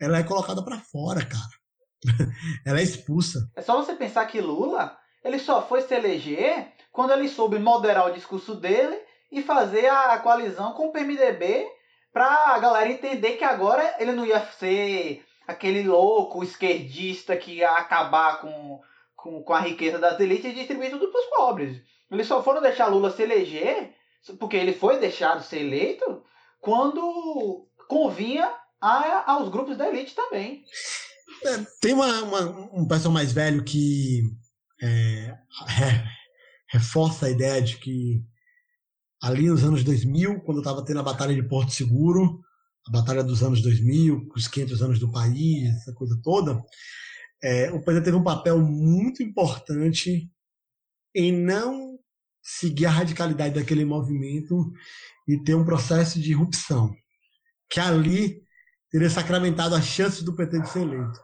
ela é colocada para fora, cara. [LAUGHS] ela é expulsa. É só você pensar que Lula, ele só foi se eleger quando ele soube moderar o discurso dele e fazer a coalizão com o PMDB para a galera entender que agora ele não ia ser aquele louco esquerdista que ia acabar com, com, com a riqueza das elites e distribuir tudo para os pobres. Eles só foram deixar Lula se eleger, porque ele foi deixado ser eleito, quando convinha a, aos grupos da elite também. É, tem uma, uma, um pessoal mais velho que é, reforça a ideia de que ali nos anos 2000, quando estava tendo a Batalha de Porto Seguro, a Batalha dos anos 2000, os 500 anos do país, essa coisa toda, é, o PT teve um papel muito importante em não seguir a radicalidade daquele movimento e ter um processo de irrupção, que ali teria sacramentado a chance do PT de ser eleito.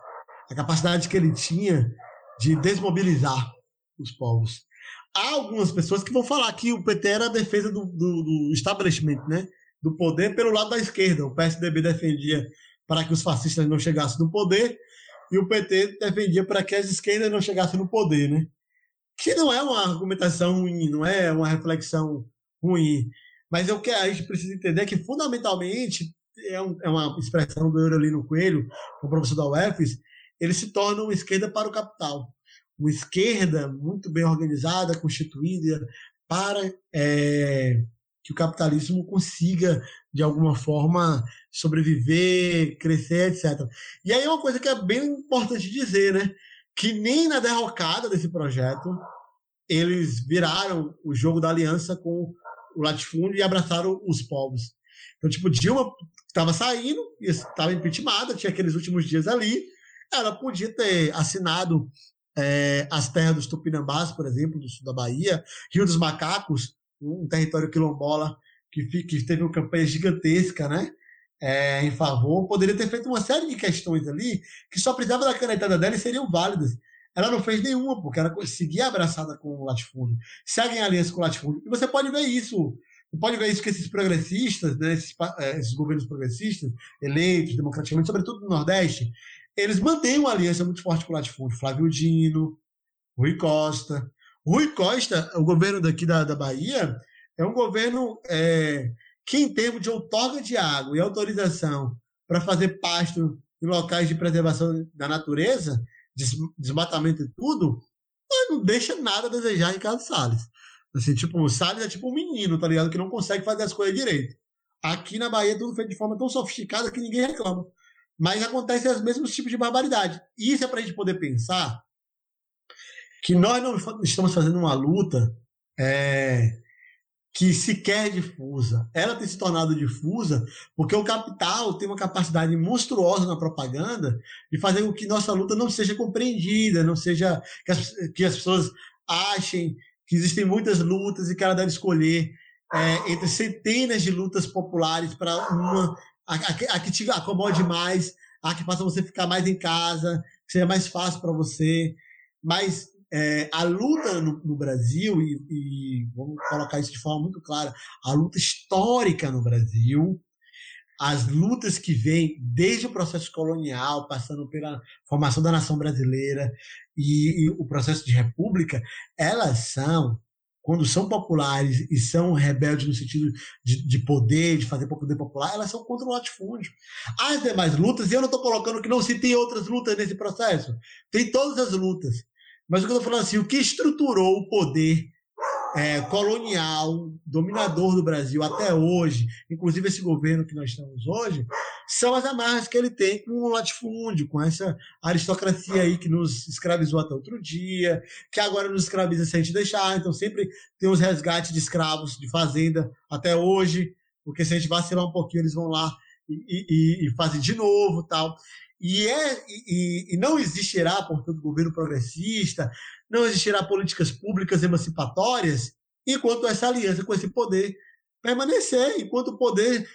A capacidade que ele tinha de desmobilizar os povos. Há algumas pessoas que vão falar que o PT era a defesa do, do, do establishment, né? do poder pelo lado da esquerda. O PSDB defendia para que os fascistas não chegassem no poder e o PT defendia para que as esquerdas não chegassem no poder, né? Que não é uma argumentação ruim, não é uma reflexão ruim. Mas é o que a gente precisa entender que, fundamentalmente, é, um, é uma expressão do Eurolino Coelho, o professor da UFES, ele se torna uma esquerda para o capital. Uma esquerda muito bem organizada, constituída, para é, que o capitalismo consiga, de alguma forma, sobreviver, crescer, etc. E aí uma coisa que é bem importante dizer, né? Que nem na derrocada desse projeto eles viraram o jogo da aliança com o latifúndio e abraçaram os povos. Então, tipo, Dilma estava saindo, estava impeachmentada, tinha aqueles últimos dias ali, ela podia ter assinado é, as terras dos Tupinambás, por exemplo, do sul da Bahia, Rio dos Macacos, um território quilombola que, que teve uma campanha gigantesca, né? É, em favor, poderia ter feito uma série de questões ali que só precisava da canetada dela e seriam válidas. Ela não fez nenhuma, porque ela seguia abraçada com o latifúndio, segue em aliança com o latifúndio. E você pode ver isso. Você pode ver isso que esses progressistas, né, esses, é, esses governos progressistas, eleitos democraticamente, sobretudo no Nordeste, eles mantêm uma aliança muito forte com o latifúndio. Flávio Dino, Rui Costa, Rui Costa, o governo daqui da, da Bahia, é um governo é, que, em termos de outorga de água e autorização para fazer pasto em locais de preservação da natureza, desmatamento e tudo, não deixa nada a desejar em Carlos Salles. Assim, tipo, o Salles é tipo um menino, tá ligado? Que não consegue fazer as coisas direito. Aqui na Bahia tudo feito de forma tão sofisticada que ninguém reclama. Mas acontecem os mesmos tipos de barbaridade. Isso é para a gente poder pensar que nós não estamos fazendo uma luta é, que sequer é difusa. Ela tem se tornado difusa porque o capital tem uma capacidade monstruosa na propaganda de fazer com que nossa luta não seja compreendida, não seja que as, que as pessoas achem que existem muitas lutas e que ela deve escolher é, entre centenas de lutas populares para uma a, a, a, que te acomode mais, a que faça você ficar mais em casa, que seja mais fácil para você. Mas é, a luta no, no Brasil, e, e, vamos colocar isso de forma muito clara, a luta histórica no Brasil, as lutas que vêm desde o processo colonial, passando pela formação da nação brasileira e, e o processo de república, elas são quando são populares e são rebeldes no sentido de, de poder, de fazer poder popular, elas são contra o latifúndio. As demais lutas, e eu não estou colocando que não se tem outras lutas nesse processo, tem todas as lutas. Mas o que eu estou falando assim, o que estruturou o poder é, colonial, dominador do Brasil até hoje, inclusive esse governo que nós estamos hoje, são as amarras que ele tem com o latifúndio, com essa aristocracia aí que nos escravizou até outro dia, que agora nos escraviza se a gente deixar, então sempre tem os resgates de escravos de fazenda até hoje, porque se a gente vacilar um pouquinho, eles vão lá e, e, e fazem de novo tal. E, é, e, e não existirá, portanto, governo progressista, não existirá políticas públicas emancipatórias enquanto essa aliança com esse poder permanecer, enquanto o poder,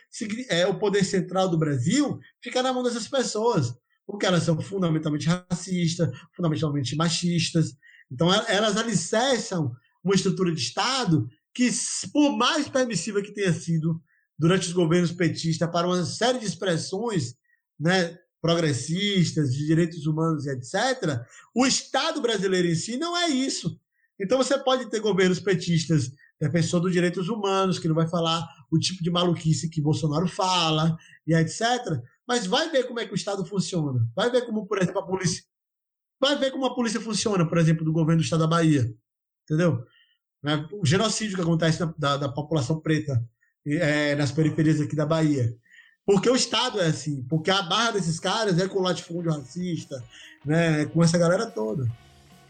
é, o poder central do Brasil fica na mão dessas pessoas, porque elas são fundamentalmente racistas, fundamentalmente machistas. Então, elas alicerçam uma estrutura de Estado que, por mais permissiva que tenha sido durante os governos petistas para uma série de expressões né, progressistas, de direitos humanos e etc., o Estado brasileiro em si não é isso. Então você pode ter governos petistas defensor dos direitos humanos, que não vai falar o tipo de maluquice que Bolsonaro fala, e etc. Mas vai ver como é que o Estado funciona. Vai ver como, por exemplo, a polícia. Vai ver como a polícia funciona, por exemplo, do governo do Estado da Bahia. Entendeu? Né? O genocídio que acontece da, da, da população preta é, nas periferias aqui da Bahia. Porque o Estado é assim, porque a barra desses caras é com o latifúndio racista, né, com essa galera toda.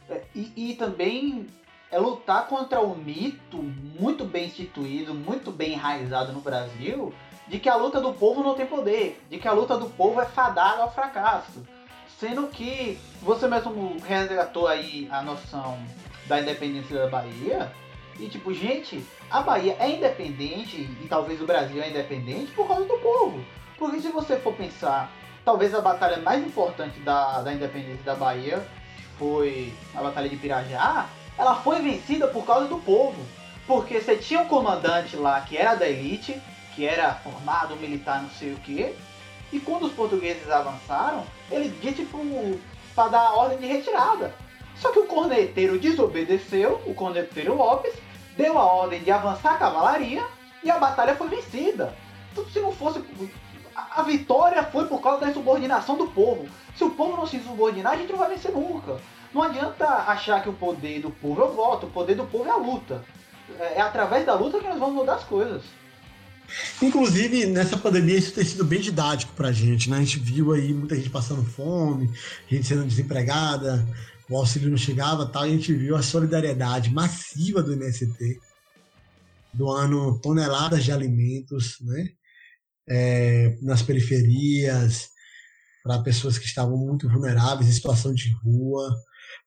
É, e, e também é lutar contra o mito muito bem instituído, muito bem enraizado no Brasil, de que a luta do povo não tem poder, de que a luta do povo é fadada ao fracasso. Sendo que você mesmo resgatou aí a noção da independência da Bahia, e tipo, gente, a Bahia é independente, e talvez o Brasil é independente por causa do povo. Porque se você for pensar, talvez a batalha mais importante da, da independência da Bahia foi a Batalha de Pirajá, ela foi vencida por causa do povo. Porque você tinha um comandante lá que era da elite, que era formado, militar, não sei o que. E quando os portugueses avançaram, ele disse para dar a ordem de retirada. Só que o corneteiro desobedeceu, o corneteiro Lopes, deu a ordem de avançar a cavalaria e a batalha foi vencida. Então, se não fosse. A vitória foi por causa da insubordinação do povo. Se o povo não se subordinar, a gente não vai vencer nunca. Não adianta achar que o poder do povo é o voto, o poder do povo é a luta. É, é através da luta que nós vamos mudar as coisas. Inclusive, nessa pandemia, isso tem sido bem didático pra gente, né? A gente viu aí muita gente passando fome, gente sendo desempregada, o auxílio não chegava tal, e a gente viu a solidariedade massiva do MST, doando toneladas de alimentos, né? É, nas periferias, para pessoas que estavam muito vulneráveis, em situação de rua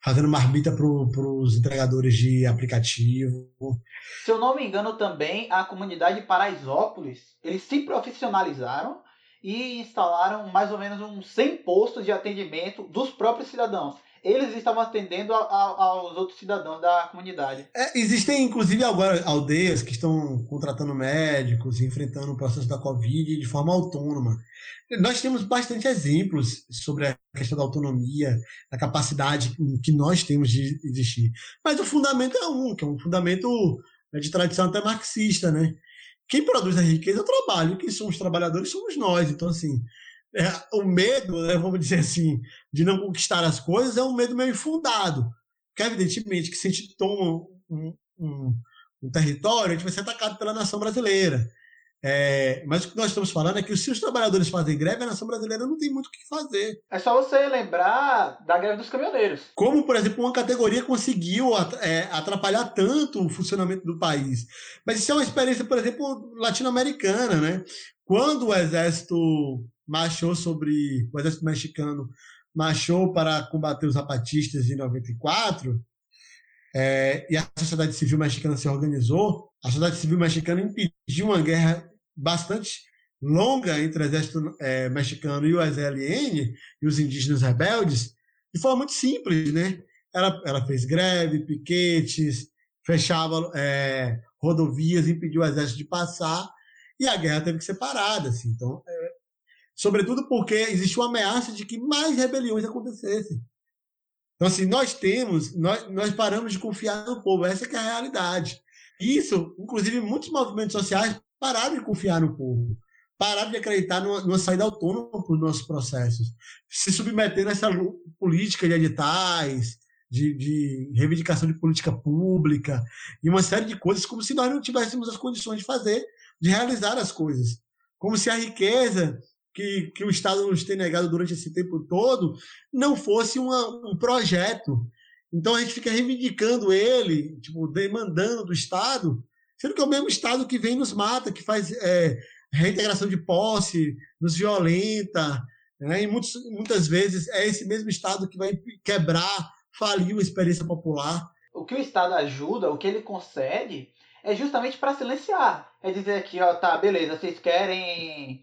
fazendo marmita para os entregadores de aplicativo. Se eu não me engano também, a comunidade de Paraisópolis, eles se profissionalizaram e instalaram mais ou menos uns 100 postos de atendimento dos próprios cidadãos eles estavam atendendo a, a, aos outros cidadãos da comunidade. É, existem, inclusive, agora aldeias que estão contratando médicos, enfrentando o processo da Covid de forma autônoma. Nós temos bastante exemplos sobre a questão da autonomia, da capacidade que nós temos de existir. Mas o fundamento é um, que é um fundamento né, de tradição até marxista, né? Quem produz a riqueza é o trabalho, quem somos trabalhadores somos nós. Então, assim, é, o medo, né, vamos dizer assim, de não conquistar as coisas é um medo meio infundado. Porque, evidentemente, que se a gente toma um, um, um território, a gente vai ser atacado pela nação brasileira. É, mas o que nós estamos falando é que se os trabalhadores fazem greve, a nação brasileira não tem muito o que fazer. É só você lembrar da greve dos caminhoneiros. Como, por exemplo, uma categoria conseguiu é, atrapalhar tanto o funcionamento do país. Mas isso é uma experiência, por exemplo, latino-americana, né? Quando o exército marchou sobre. O exército mexicano marchou para combater os zapatistas em 94, é, e a sociedade civil mexicana se organizou, a sociedade civil mexicana impediu uma guerra bastante longa entre o exército é, mexicano e o SLN e os indígenas rebeldes, de forma muito simples, né? Ela, ela fez greve, piquetes, fechava é, rodovias, impediu o exército de passar e a guerra teve que ser parada, assim. Então, sobretudo porque existe uma ameaça de que mais rebeliões acontecessem. Então, assim, nós temos, nós, nós paramos de confiar no povo, essa é a realidade. Isso, inclusive, muitos movimentos sociais pararam de confiar no povo, pararam de acreditar numa, numa saída autônoma para os nossos processos, se submetendo a essa política de editais, de, de, reivindicação de política pública e uma série de coisas, como se nós não tivéssemos as condições de fazer, de realizar as coisas. Como se a riqueza que, que o Estado nos tem negado durante esse tempo todo não fosse uma, um projeto. Então a gente fica reivindicando ele, tipo, demandando do Estado, sendo que é o mesmo Estado que vem nos mata, que faz é, reintegração de posse, nos violenta, né? e muitos, muitas vezes é esse mesmo Estado que vai quebrar, falir a experiência popular. O que o Estado ajuda, o que ele concede, é justamente para silenciar. É dizer aqui, ó, tá, beleza, vocês querem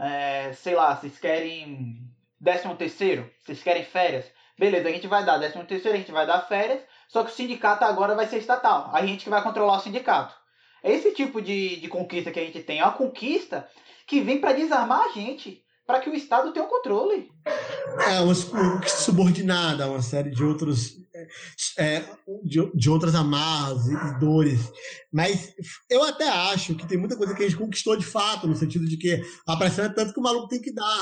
é, sei lá, vocês querem décimo terceiro, vocês querem férias, beleza, a gente vai dar décimo terceiro, a gente vai dar férias, só que o sindicato agora vai ser estatal, a gente que vai controlar o sindicato. É esse tipo de, de conquista que a gente tem, é uma conquista que vem para desarmar a gente, para que o Estado tenha o um controle. É, uma subordinada a uma série de outros é, de, de outras amarras e dores. Mas eu até acho que tem muita coisa que a gente conquistou de fato, no sentido de que a pressão é tanto que o maluco tem que dar.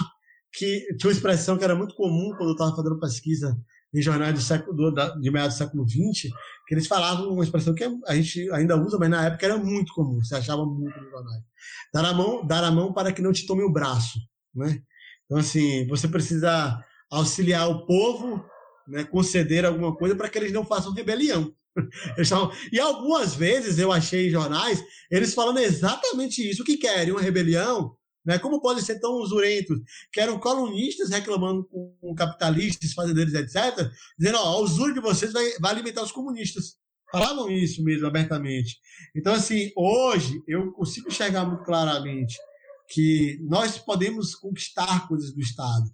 Que tinha uma expressão que era muito comum quando eu estava fazendo pesquisa em jornais do século, do, de meados do século XX, que eles falavam uma expressão que a gente ainda usa, mas na época era muito comum, você achava muito nos jornais. Dar a mão, dar a mão para que não te tome o braço. Né? Então, assim, você precisa auxiliar o povo né, conceder alguma coisa para que eles não façam rebelião. [LAUGHS] Tavam... E algumas vezes eu achei em jornais eles falando exatamente isso, o que querem, uma rebelião, né? Como podem ser tão usurentos? Que eram colunistas reclamando com capitalistas, fazendeiros, etc., dizendo, ó, a usura de vocês vai, vai alimentar os comunistas. Falavam isso mesmo abertamente. Então, assim, hoje eu consigo enxergar muito claramente que nós podemos conquistar coisas do Estado.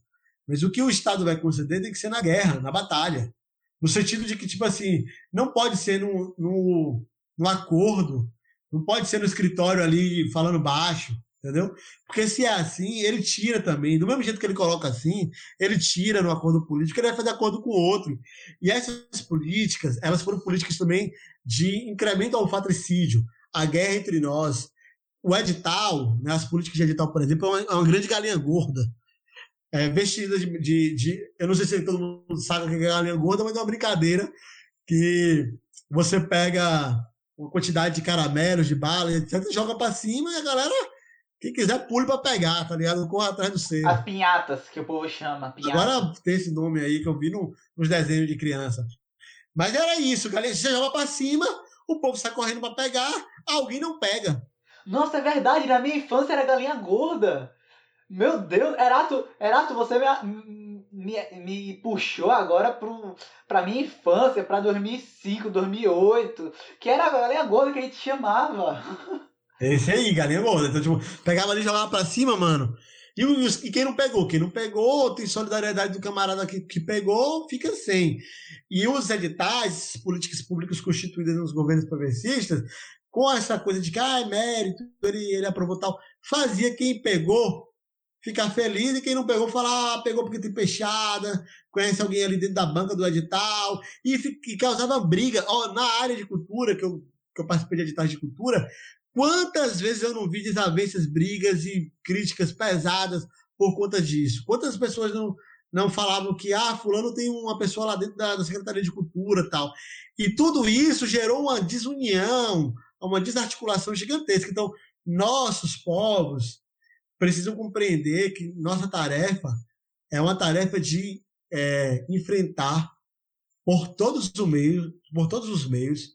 Mas o que o Estado vai conceder tem que ser na guerra, na batalha. No sentido de que, tipo assim, não pode ser no, no, no acordo, não pode ser no escritório ali falando baixo, entendeu? Porque se é assim, ele tira também. Do mesmo jeito que ele coloca assim, ele tira no acordo político, ele vai fazer acordo com o outro. E essas políticas, elas foram políticas também de incremento ao fratricídio, a guerra entre nós. O edital, né, as políticas de edital, por exemplo, é uma, é uma grande galinha gorda é, vestida de, de, de, Eu não sei se todo mundo sabe o que é galinha gorda, mas é uma brincadeira que você pega uma quantidade de caramelos, de balas, etc., joga pra cima e a galera, quem quiser, pule pra pegar, tá ligado? Corre atrás do seu. As pinhatas, que o povo chama. Pinhata. Agora tem esse nome aí que eu vi no, nos desenhos de criança. Mas era isso, galera. Você joga pra cima, o povo sai correndo pra pegar, alguém não pega. Nossa, é verdade. Na minha infância era galinha gorda. Meu Deus, Erato, Erato você me, me, me puxou agora pro, pra minha infância, pra 2005, 2008, que era a galinha gorda que a gente chamava. Esse aí, galinha gorda. Então, tipo, pegava ali e jogava pra cima, mano. E, e, quem não pegou? Quem não pegou, tem solidariedade do camarada que, que pegou, fica sem. E os editais, políticas públicas constituídas nos governos progressistas, com essa coisa de que, ah, é mérito, ele, ele aprovou tal, fazia quem pegou ficar feliz e quem não pegou falar, ah, pegou porque tem peixada, conhece alguém ali dentro da banca do edital e, e causava briga. Ó, na área de cultura, que eu, que eu participei de editais de cultura, quantas vezes eu não vi desavenças, brigas e críticas pesadas por conta disso? Quantas pessoas não, não falavam que, ah, fulano tem uma pessoa lá dentro da, da Secretaria de Cultura tal. E tudo isso gerou uma desunião, uma desarticulação gigantesca. Então, nossos povos precisam compreender que nossa tarefa é uma tarefa de é, enfrentar por todos os meios, por todos os meios,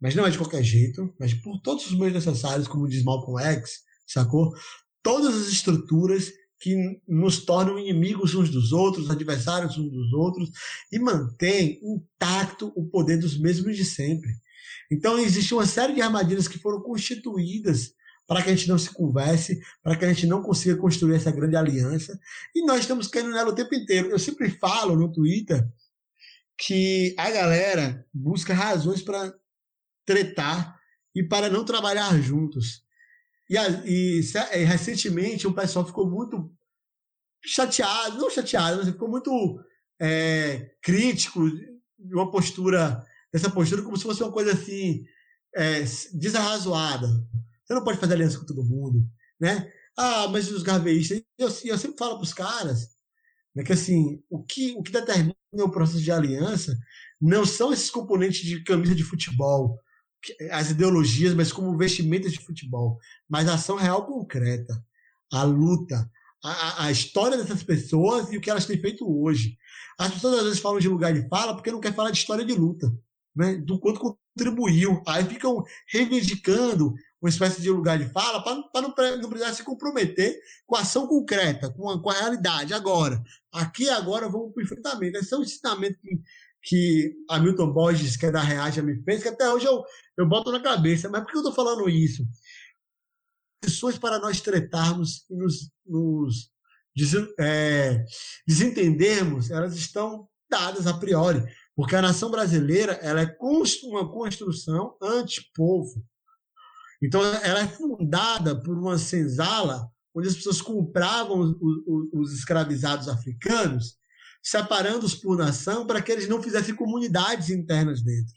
mas não é de qualquer jeito, mas por todos os meios necessários, como diz Malcolm X, sacou? Todas as estruturas que nos tornam inimigos uns dos outros, adversários uns dos outros, e mantém intacto o poder dos mesmos de sempre. Então, existe uma série de armadilhas que foram constituídas para que a gente não se converse, para que a gente não consiga construir essa grande aliança. E nós estamos caindo nela o tempo inteiro. Eu sempre falo no Twitter que a galera busca razões para tretar e para não trabalhar juntos. E, e, e recentemente o pessoal ficou muito chateado, não chateado, mas ficou muito é, crítico de uma postura, dessa postura como se fosse uma coisa assim, é, desarrazoada. Você não pode fazer aliança com todo mundo, né? Ah, mas os garveístas, eu, eu sempre falo para os caras né, que assim, o que, o que determina o processo de aliança não são esses componentes de camisa de futebol, as ideologias, mas como vestimentas de futebol, mas a ação real concreta, a luta, a, a, história dessas pessoas e o que elas têm feito hoje. As pessoas às vezes falam de lugar de fala porque não quer falar de história de luta, né? do quanto contribuiu. Aí ficam reivindicando uma espécie de lugar de fala para não, não precisar se comprometer com a ação concreta, com a, com a realidade. Agora, aqui agora vamos para o enfrentamento. Esse é um ensinamento que, que Hamilton Borges, que é da Reage, me fez, que até hoje eu, eu boto na cabeça. Mas por que eu estou falando isso? Condições para nós tretarmos e nos, nos é, desentendermos, elas estão dadas a priori. Porque a nação brasileira ela é uma construção anti-povo. Então, ela é fundada por uma senzala onde as pessoas compravam os, os, os escravizados africanos, separando-os por nação para que eles não fizessem comunidades internas dentro.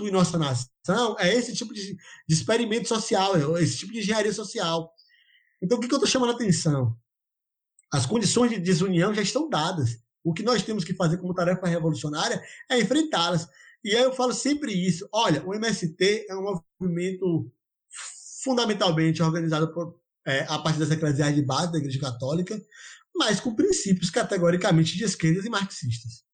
Em nossa nação é esse tipo de, de experimento social, é esse tipo de engenharia social. Então, o que, que eu estou chamando a atenção? As condições de desunião já estão dadas. O que nós temos que fazer como tarefa revolucionária é enfrentá-las. E aí eu falo sempre isso. Olha, o MST é um movimento fundamentalmente organizado por, é, a partir das eclesiais de base da Igreja Católica, mas com princípios categoricamente de esquerdas e marxistas.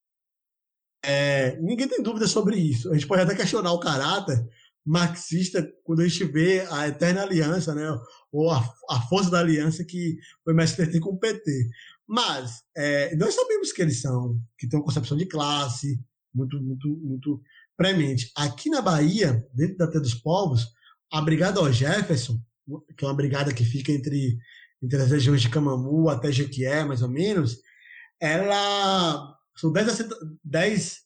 É, ninguém tem dúvida sobre isso. A gente pode até questionar o caráter marxista quando a gente vê a eterna aliança, né, ou a, a força da aliança que o MST tem com o PT. Mas é, nós sabemos que eles são, que têm uma concepção de classe, muito, muito, muito premente. Aqui na Bahia, dentro da Terra dos Povos, a Brigada O Jefferson, que é uma brigada que fica entre, entre as regiões de Camamu até Jequié, mais ou menos, ela são 10, 10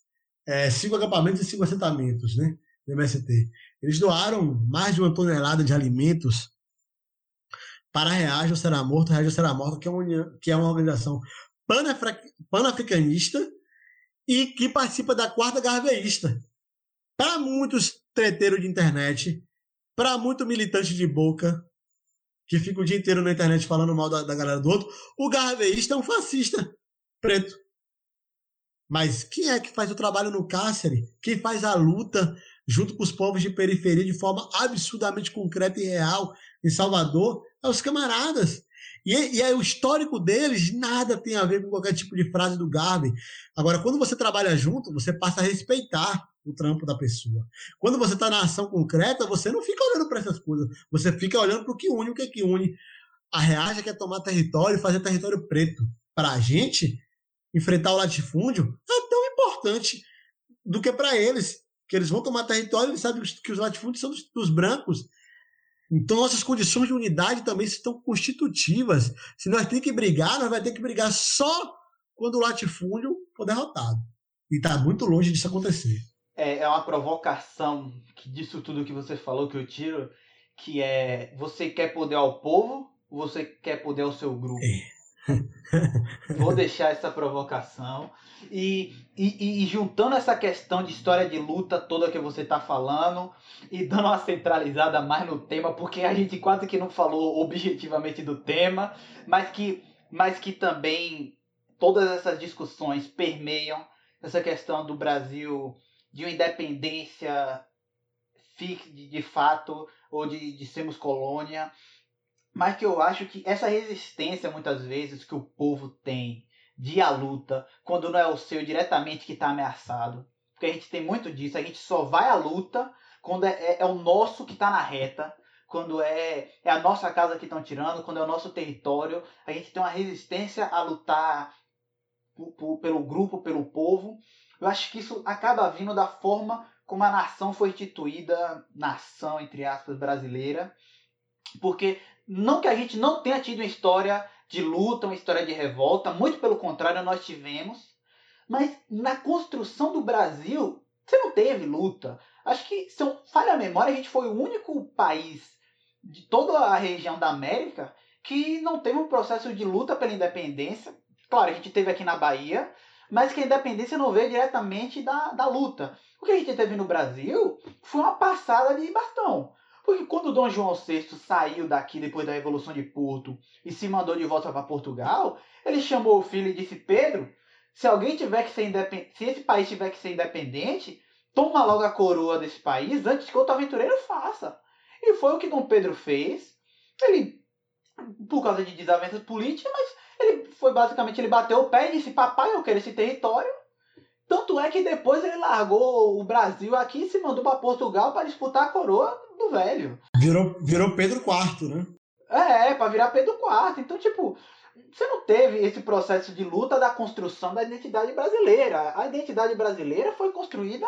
é, cinco acampamentos e cinco assentamentos, né, do MST. Eles doaram mais de uma tonelada de alimentos para Reage Será Morto, Reage Será Morto, que é uma, que é uma organização panafricanista e que participa da quarta garveísta. Para muitos treteiros de internet, para muito militante de boca, que fica o dia inteiro na internet falando mal da, da galera do outro, o garveísta é um fascista preto. Mas quem é que faz o trabalho no cárcere? Quem faz a luta junto com os povos de periferia de forma absurdamente concreta e real em Salvador? É os camaradas. E, e aí, o histórico deles nada tem a ver com qualquer tipo de frase do Garvey. Agora, quando você trabalha junto, você passa a respeitar o trampo da pessoa. Quando você está na ação concreta, você não fica olhando para essas coisas. Você fica olhando para o que une, o que é que une. A Reage quer tomar território e fazer território preto. Para a gente, enfrentar o latifúndio é tão importante do que para eles. Que eles vão tomar território, eles sabem que os latifúndios são dos, dos brancos. Então, nossas condições de unidade também estão constitutivas. Se nós temos que brigar, nós vamos ter que brigar só quando o latifúndio for derrotado. E está muito longe disso acontecer. É, é uma provocação que disso tudo que você falou que eu tiro, que é você quer poder ao povo, você quer poder ao seu grupo. É. [LAUGHS] Vou deixar essa provocação. E, e, e, juntando essa questão de história de luta toda que você está falando e dando uma centralizada mais no tema, porque a gente quase que não falou objetivamente do tema, mas que, mas que também todas essas discussões permeiam essa questão do Brasil de uma independência de, de fato ou de, de sermos colônia, mas que eu acho que essa resistência muitas vezes que o povo tem de a luta quando não é o seu diretamente que está ameaçado, porque a gente tem muito disso, a gente só vai à luta quando é, é, é o nosso que está na reta, quando é, é a nossa casa que estão tirando, quando é o nosso território, a gente tem uma resistência a lutar por, por, pelo grupo, pelo povo. Eu acho que isso acaba vindo da forma como a nação foi instituída, nação entre aspas brasileira, porque não que a gente não tenha tido uma história de luta, uma história de revolta, muito pelo contrário, nós tivemos, mas na construção do Brasil, você não teve luta. Acho que, se eu falha a memória, a gente foi o único país de toda a região da América que não teve um processo de luta pela independência. Claro, a gente teve aqui na Bahia, mas que a independência não veio diretamente da, da luta. O que a gente teve no Brasil foi uma passada de bastão. Porque quando Dom João VI saiu daqui depois da Revolução de Porto e se mandou de volta para Portugal, ele chamou o filho e disse: Pedro, se alguém tiver que ser independente, se esse país tiver que ser independente, toma logo a coroa desse país antes que outro aventureiro faça. E foi o que Dom Pedro fez. Ele, por causa de desavenças políticas, mas ele foi basicamente, ele bateu o pé e disse, papai, eu quero esse território. Tanto é que depois ele largou o Brasil aqui e se mandou para Portugal para disputar a coroa velho. Virou, virou Pedro IV, né? É, para virar Pedro IV. Então, tipo, você não teve esse processo de luta da construção da identidade brasileira. A identidade brasileira foi construída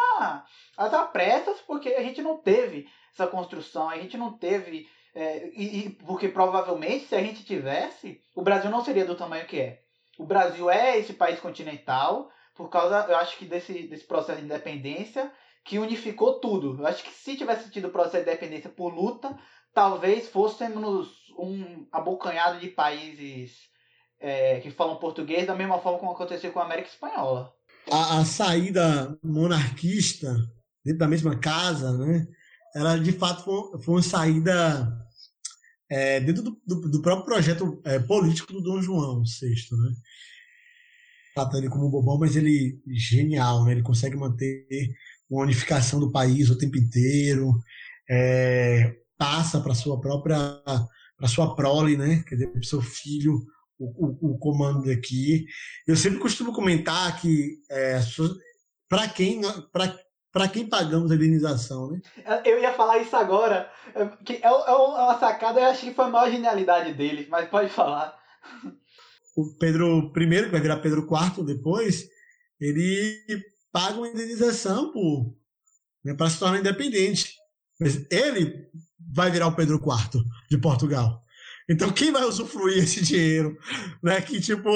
às apressas porque a gente não teve essa construção, a gente não teve. É, e, e, porque provavelmente, se a gente tivesse, o Brasil não seria do tamanho que é. O Brasil é esse país continental por causa, eu acho que desse, desse processo de independência que unificou tudo. Eu acho que se tivesse tido o processo de independência por luta, talvez fôssemos um abocanhado de países é, que falam português da mesma forma como aconteceu com a América Espanhola. A, a saída monarquista dentro da mesma casa, né? Ela de fato foi, foi uma saída é, dentro do, do, do, próprio projeto é, político do Dom João VI, né? Tratando ele como bobão, mas ele genial, né? Ele consegue manter uma unificação do país o tempo inteiro, é, passa para sua própria para sua prole, né? Quer dizer, para seu filho o, o, o, comando daqui. Eu sempre costumo comentar que é, para quem para quem pagamos a indenização, né? Eu ia falar isso agora, é, que é, é uma sacada, eu acho que foi a maior genialidade dele, mas pode falar. O Pedro I, que vai virar Pedro IV depois, ele paga uma indenização né, para se tornar independente. Mas ele vai virar o Pedro IV de Portugal. Então, quem vai usufruir esse dinheiro? Né? Que, tipo,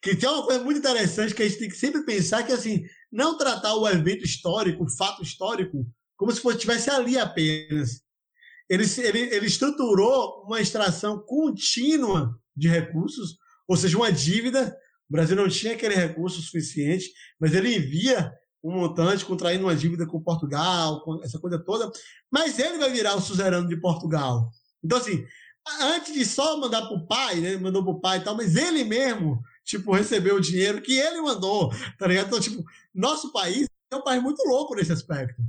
que tem uma coisa muito interessante que a gente tem que sempre pensar que, assim, não tratar o evento histórico, o fato histórico, como se estivesse ali apenas. Ele, ele, ele estruturou uma extração contínua de recursos, ou seja, uma dívida. O Brasil não tinha aquele recurso suficiente, mas ele envia um montante contraindo uma dívida com Portugal, com essa coisa toda. Mas ele vai virar o suzerano de Portugal. Então, assim, antes de só mandar pro pai, né? Mandou pro pai e tal, mas ele mesmo, tipo, recebeu o dinheiro que ele mandou, tá ligado? Então, tipo, nosso país é um país muito louco nesse aspecto.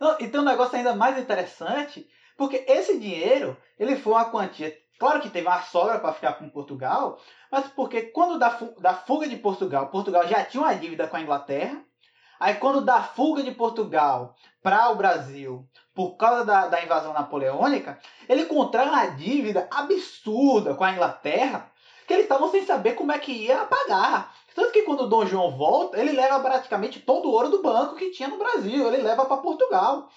Não, e tem um negócio ainda mais interessante, porque esse dinheiro, ele foi uma quantia. Claro que teve uma sogra para ficar com Portugal, mas porque quando da, da fuga de Portugal, Portugal já tinha uma dívida com a Inglaterra, Aí quando da fuga de Portugal para o Brasil, por causa da, da invasão napoleônica, ele contrai uma dívida absurda com a Inglaterra, que eles estavam sem saber como é que ia pagar. Tanto que quando o Dom João volta, ele leva praticamente todo o ouro do banco que tinha no Brasil, ele leva para Portugal.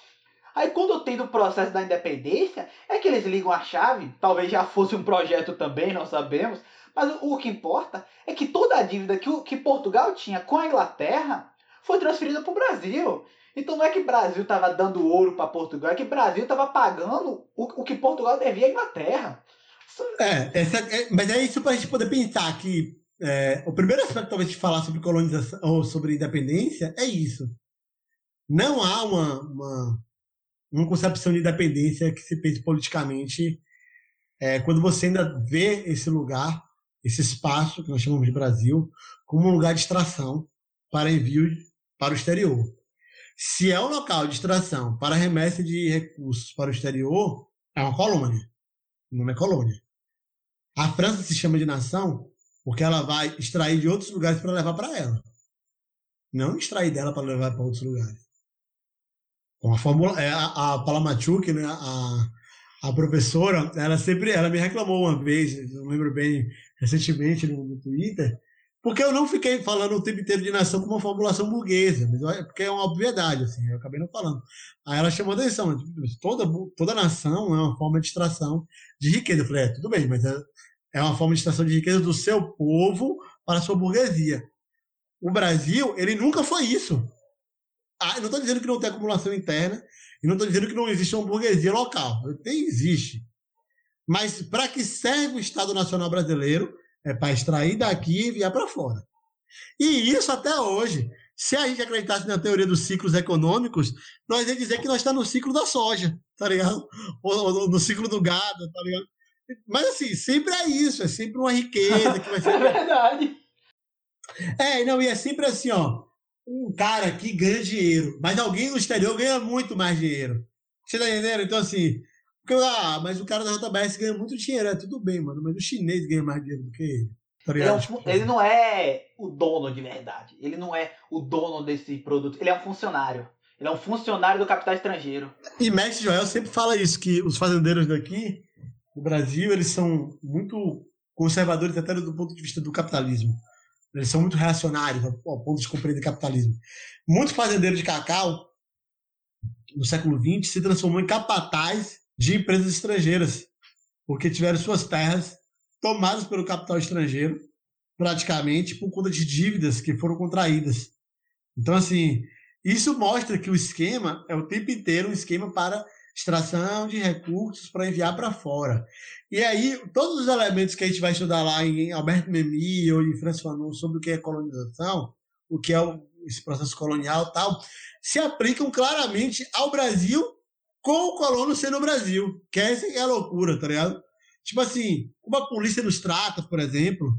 Aí quando tem do processo da independência, é que eles ligam a chave, talvez já fosse um projeto também, não sabemos, mas o, o que importa é que toda a dívida que, o, que Portugal tinha com a Inglaterra foi transferida para o Brasil. Então não é que o Brasil estava dando ouro para Portugal, é que o Brasil estava pagando o, o que Portugal devia à Inglaterra. É, essa, é, mas é isso para a gente poder pensar que é, o primeiro aspecto talvez de falar sobre colonização ou sobre independência é isso. Não há uma, uma, uma concepção de independência que se pense politicamente é, quando você ainda vê esse lugar, esse espaço que nós chamamos de Brasil, como um lugar de extração para envio para o exterior. Se é um local de extração para remessa de recursos para o exterior, é uma colônia. O nome é colônia. A França se chama de nação porque ela vai extrair de outros lugares para levar para ela. Não extrair dela para levar para outros lugares. Fórmula, é, a, a Palamachuk, né, a, a professora, ela sempre, ela me reclamou uma vez, não lembro bem, recentemente no, no Twitter, porque eu não fiquei falando o tempo inteiro de nação como uma formulação burguesa, porque é uma obviedade, assim, eu acabei não falando. Aí ela chamou atenção, toda, toda nação é uma forma de extração de riqueza. Eu falei, é, tudo bem, mas é, é uma forma de extração de riqueza do seu povo para a sua burguesia. O Brasil, ele nunca foi isso. Ah, não estou dizendo que não tem acumulação interna, e não estou dizendo que não existe uma burguesia local. Nem existe. Mas para que serve o Estado Nacional Brasileiro? É para extrair daqui e enviar para fora. E isso até hoje. Se a gente acreditasse na teoria dos ciclos econômicos, nós ia dizer que nós estamos no ciclo da soja, tá ligado? Ou, ou no ciclo do gado, tá ligado? Mas assim, sempre é isso, é sempre uma riqueza que vai ser. [LAUGHS] é verdade. É, não, e é sempre assim, ó. Um cara que ganha dinheiro, mas alguém no exterior ganha muito mais dinheiro. Você tá entendendo? Então, assim, porque, ah, mas o cara da JBS ganha muito dinheiro, é tudo bem, mano, mas o chinês ganha mais dinheiro do que ele. Tá ele, é um, ele não é o dono de verdade. Ele não é o dono desse produto. Ele é um funcionário. Ele é um funcionário do capital estrangeiro. E Mestre Joel sempre fala isso, que os fazendeiros daqui, no Brasil, eles são muito conservadores até do ponto de vista do capitalismo. Eles são muito reacionários ao ponto de compreender capitalismo. Muitos fazendeiros de cacau, no século XX, se transformou em capataz de empresas estrangeiras, porque tiveram suas terras tomadas pelo capital estrangeiro, praticamente por conta de dívidas que foram contraídas. Então, assim, isso mostra que o esquema é o tempo inteiro um esquema para extração de recursos para enviar para fora. E aí, todos os elementos que a gente vai estudar lá em Alberto Memmi ou em François Fanon sobre o que é colonização, o que é o, esse processo colonial tal, se aplicam claramente ao Brasil com o colono sendo o Brasil. Que essa é a loucura, tá ligado? Tipo assim, como a polícia nos trata, por exemplo,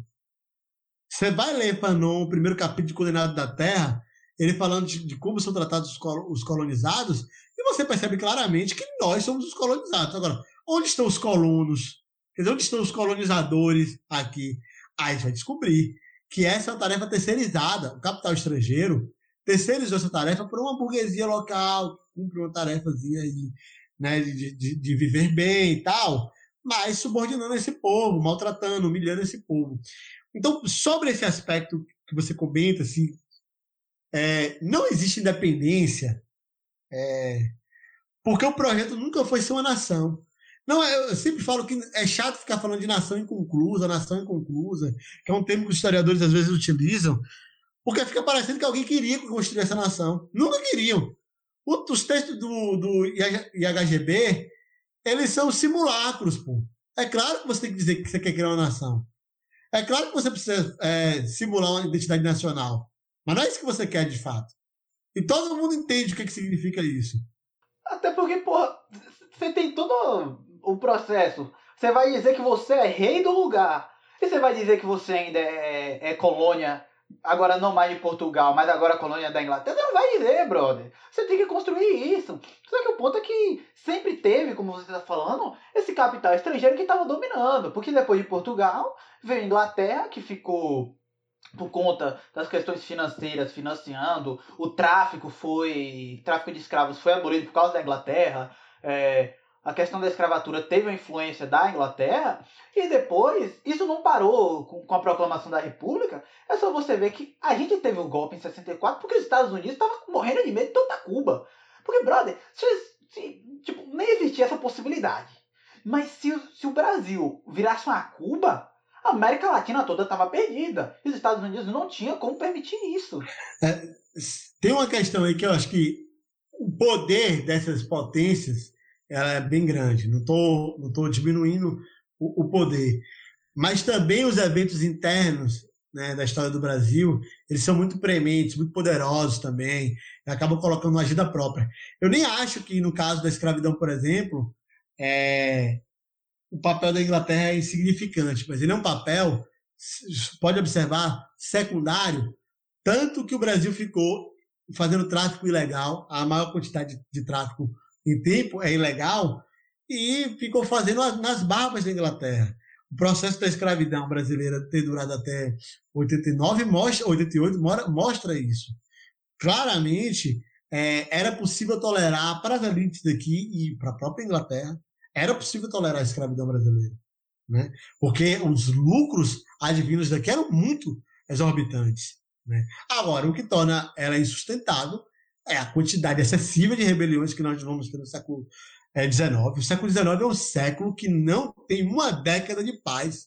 você vai ler Fanon, o primeiro capítulo de Condenado da Terra, ele falando de, de como são tratados os colonizados, e você percebe claramente que nós somos os colonizados. Agora, onde estão os colonos? Quer dizer, onde estão os colonizadores aqui? Aí gente vai descobrir que essa é uma tarefa terceirizada. O capital estrangeiro terceirizou essa tarefa para uma burguesia local, cumpre uma tarefazinha de, né, de, de, de viver bem e tal, mas subordinando esse povo, maltratando, humilhando esse povo. Então, sobre esse aspecto que você comenta, assim, é, não existe independência é, porque o projeto nunca foi ser uma nação. Não, eu sempre falo que é chato ficar falando de nação inconclusa, nação inconclusa, que é um termo que os historiadores às vezes utilizam, porque fica parecendo que alguém queria construir essa nação. Nunca queriam. Os textos do, do IHGB, eles são simulacros, pô. É claro que você tem que dizer que você quer criar uma nação. É claro que você precisa é, simular uma identidade nacional. Mas não é isso que você quer de fato. E todo mundo entende o que, que significa isso. Até porque, porra, você tem todo o processo. Você vai dizer que você é rei do lugar. E você vai dizer que você ainda é, é colônia, agora não mais de Portugal, mas agora colônia da Inglaterra. Você não vai dizer, brother. Você tem que construir isso. Só que o ponto é que sempre teve, como você está falando, esse capital estrangeiro que estava dominando. Porque depois de Portugal, veio a Inglaterra, que ficou por conta das questões financeiras financiando, o tráfico foi. tráfico de escravos foi abolido por causa da Inglaterra. É, a questão da escravatura teve a influência da Inglaterra, e depois, isso não parou com, com, a proclamação da República, é só você ver que a gente teve o um golpe em 64 porque os Estados Unidos estavam morrendo de medo de toda Cuba. Porque, brother, se, se, tipo, nem existia essa possibilidade. Mas se, se o Brasil virasse uma Cuba, a América Latina toda estava perdida. E os Estados Unidos não tinham como permitir isso. É, tem uma questão aí que eu acho que o poder dessas potências ela é bem grande. Não estou não tô diminuindo o, o, poder. Mas também os eventos internos né, da história do Brasil, eles são muito prementes, muito poderosos também, acabam colocando uma agenda própria. Eu nem acho que, no caso da escravidão, por exemplo, é, o papel da Inglaterra é insignificante, mas ele é um papel, pode observar, secundário, tanto que o Brasil ficou fazendo tráfico ilegal, a maior quantidade de, tráfico em tempo é ilegal, e ficou fazendo nas barbas da Inglaterra. O processo da escravidão brasileira ter durado até 89, mostra, 88, mostra isso. Claramente, é, era possível tolerar para as elites daqui e para a própria Inglaterra, era possível tolerar a escravidão brasileira. Né? Porque os lucros advindos daqui eram muito exorbitantes. Né? Agora, o que torna ela insustentável é a quantidade excessiva de rebeliões que nós vamos ter no século XIX. É, o século XIX é um século que não tem uma década de paz.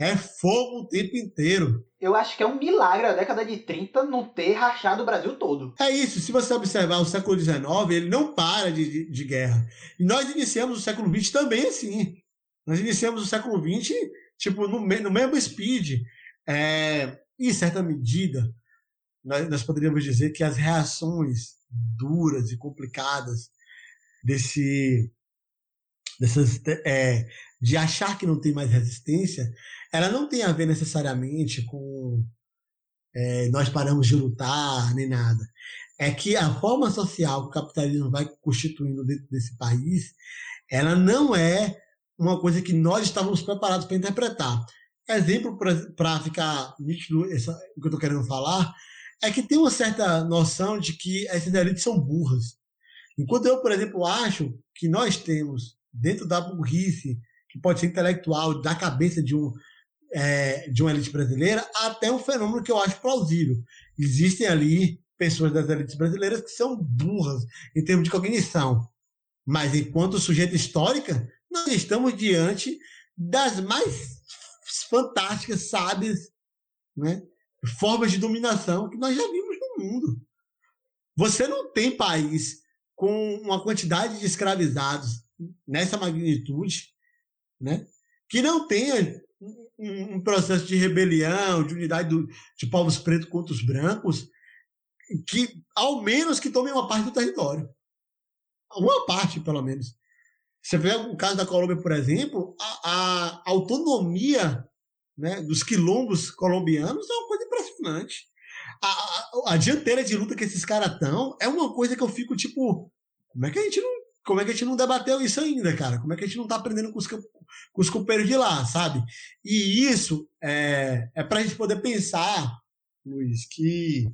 É fogo o tempo inteiro. Eu acho que é um milagre a década de 30 não ter rachado o Brasil todo. É isso. Se você observar o século XIX, ele não para de, de, de guerra. E nós iniciamos o século XX também assim. Nós iniciamos o século XX, tipo, no, no mesmo speed. É, em certa medida, nós, nós poderíamos dizer que as reações duras e complicadas desse dessas é, de achar que não tem mais resistência, ela não tem a ver necessariamente com é, nós paramos de lutar nem nada. É que a forma social que o capitalismo vai constituindo dentro desse país, ela não é uma coisa que nós estávamos preparados para interpretar. Exemplo para ficar nítido essa, o que eu estou querendo falar é que tem uma certa noção de que essas elites são burras. Enquanto eu, por exemplo, acho que nós temos, dentro da burrice, que pode ser intelectual, da cabeça de, um, é, de uma elite brasileira, até um fenômeno que eu acho plausível. Existem ali pessoas das elites brasileiras que são burras em termos de cognição. Mas enquanto sujeito histórica, nós estamos diante das mais fantásticas, sábias, né? formas de dominação que nós já vimos no mundo. Você não tem país com uma quantidade de escravizados nessa magnitude, né? que não tenha um, um processo de rebelião, de unidade do, de povos pretos contra os brancos, que ao menos que tomem uma parte do território. Uma parte, pelo menos. Você vê o caso da Colômbia, por exemplo, a, a autonomia né, dos quilombos colombianos é uma coisa impressionante. A, a, a dianteira de luta que esses caras estão é uma coisa que eu fico tipo, como é que a gente não, como é que a gente não debateu isso ainda, cara? Como é que a gente não está aprendendo com os, com os companheiros de lá, sabe? E isso é, é para a gente poder pensar, Luiz, que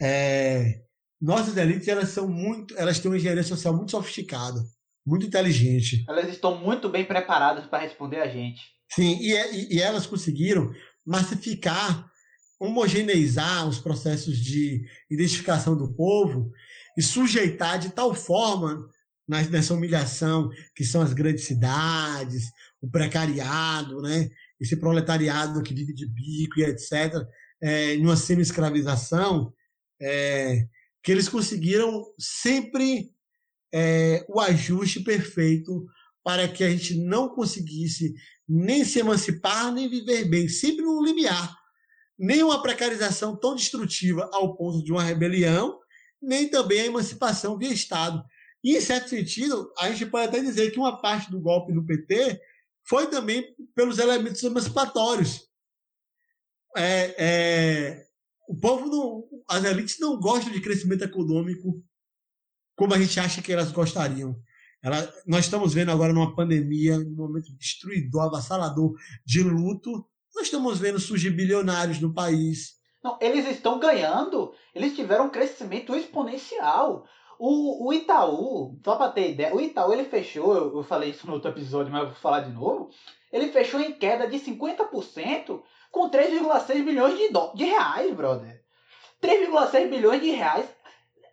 é, nossas elites elas são muito, elas têm uma engenharia social muito sofisticada muito inteligente. Elas estão muito bem preparadas para responder a gente. Sim, e, é, e, e elas conseguiram massificar, homogeneizar os processos de identificação do povo e sujeitar de tal forma nessa humilhação que são as grandes cidades, o precariado, né? esse proletariado que vive de bico e etc., é, em uma semi-escravização, é, que eles conseguiram sempre é, o ajuste perfeito para que a gente não conseguisse nem se emancipar, nem viver bem, sempre no limiar. Nem uma precarização tão destrutiva ao ponto de uma rebelião, nem também a emancipação via Estado. E, em certo sentido, a gente pode até dizer que uma parte do golpe do PT foi também pelos elementos emancipatórios. É, é, o povo, não, as elites não gostam de crescimento econômico como a gente acha que elas gostariam. Ela, nós estamos vendo agora numa pandemia, num momento destruidor, avassalador de luto, nós estamos vendo surgir bilionários no país. Não, eles estão ganhando, eles tiveram um crescimento exponencial. O, o Itaú, só para ter ideia, o Itaú ele fechou, eu, eu falei isso no outro episódio, mas eu vou falar de novo. Ele fechou em queda de 50% com 3,6 bilhões de, de reais, brother. 3,6 bilhões de reais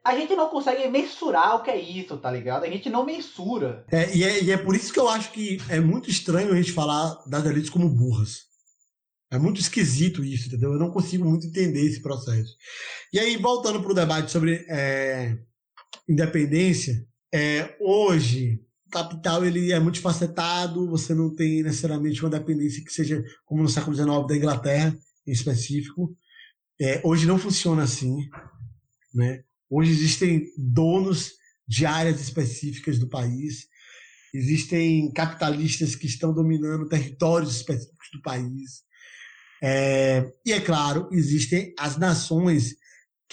a gente não consegue mensurar o que é isso, tá ligado? A gente não mensura. É, e, é, e é por isso que eu acho que é muito estranho a gente falar das elites como burras. É muito esquisito isso, entendeu? Eu não consigo muito entender esse processo. E aí, voltando para o debate sobre é, independência, é, hoje capital ele é multifacetado, você não tem necessariamente uma dependência que seja como no século XIX da Inglaterra, em específico. É, hoje não funciona assim. Né? Hoje existem donos de áreas específicas do país, existem capitalistas que estão dominando territórios específicos do país. É, e, é claro, existem as nações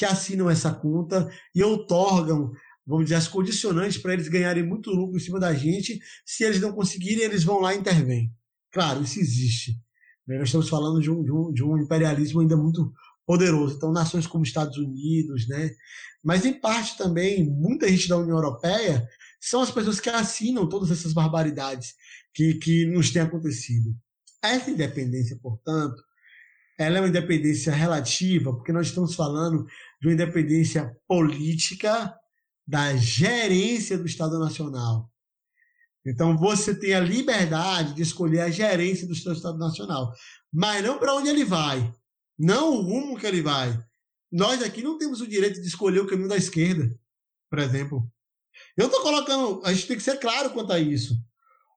que assinam essa conta e outorgam, vamos dizer, as condicionantes para eles ganharem muito lucro em cima da gente. Se eles não conseguirem, eles vão lá e intervêm. Claro, isso existe. Né? Nós estamos falando de um, de um, de um imperialismo ainda muito poderoso. Então, nações como Estados Unidos, né? Mas, em parte também, muita gente da União Europeia são as pessoas que assinam todas essas barbaridades que, que nos têm acontecido. Essa independência, portanto, ela é uma independência relativa, porque nós estamos falando de uma independência política da gerência do Estado Nacional. Então você tem a liberdade de escolher a gerência do seu Estado Nacional, mas não para onde ele vai, não o rumo que ele vai. Nós aqui não temos o direito de escolher o caminho da esquerda, por exemplo. Eu estou colocando, a gente tem que ser claro quanto a isso.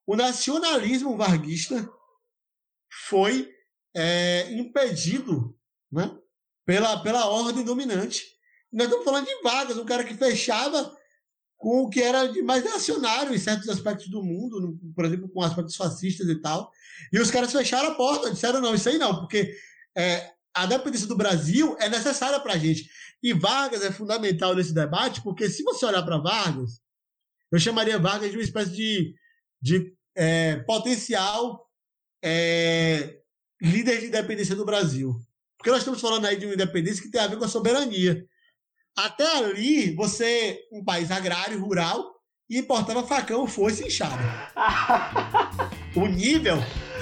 O nacionalismo varguista foi é, impedido né, pela, pela ordem dominante. Nós estamos falando de Vargas, um cara que fechava com o que era de mais nacionário em certos aspectos do mundo, por exemplo, com aspectos fascistas e tal. E os caras fecharam a porta, disseram não, isso aí não, porque é, a dependência do Brasil é necessária para a gente. E Vargas é fundamental nesse debate, porque se você olhar para Vargas, eu chamaria Vargas de uma espécie de, de é, potencial é, líder de independência do Brasil. Porque nós estamos falando aí de uma independência que tem a ver com a soberania. Até ali, você, um país agrário, rural, e importava facão, foice e enxada. [LAUGHS] o nível,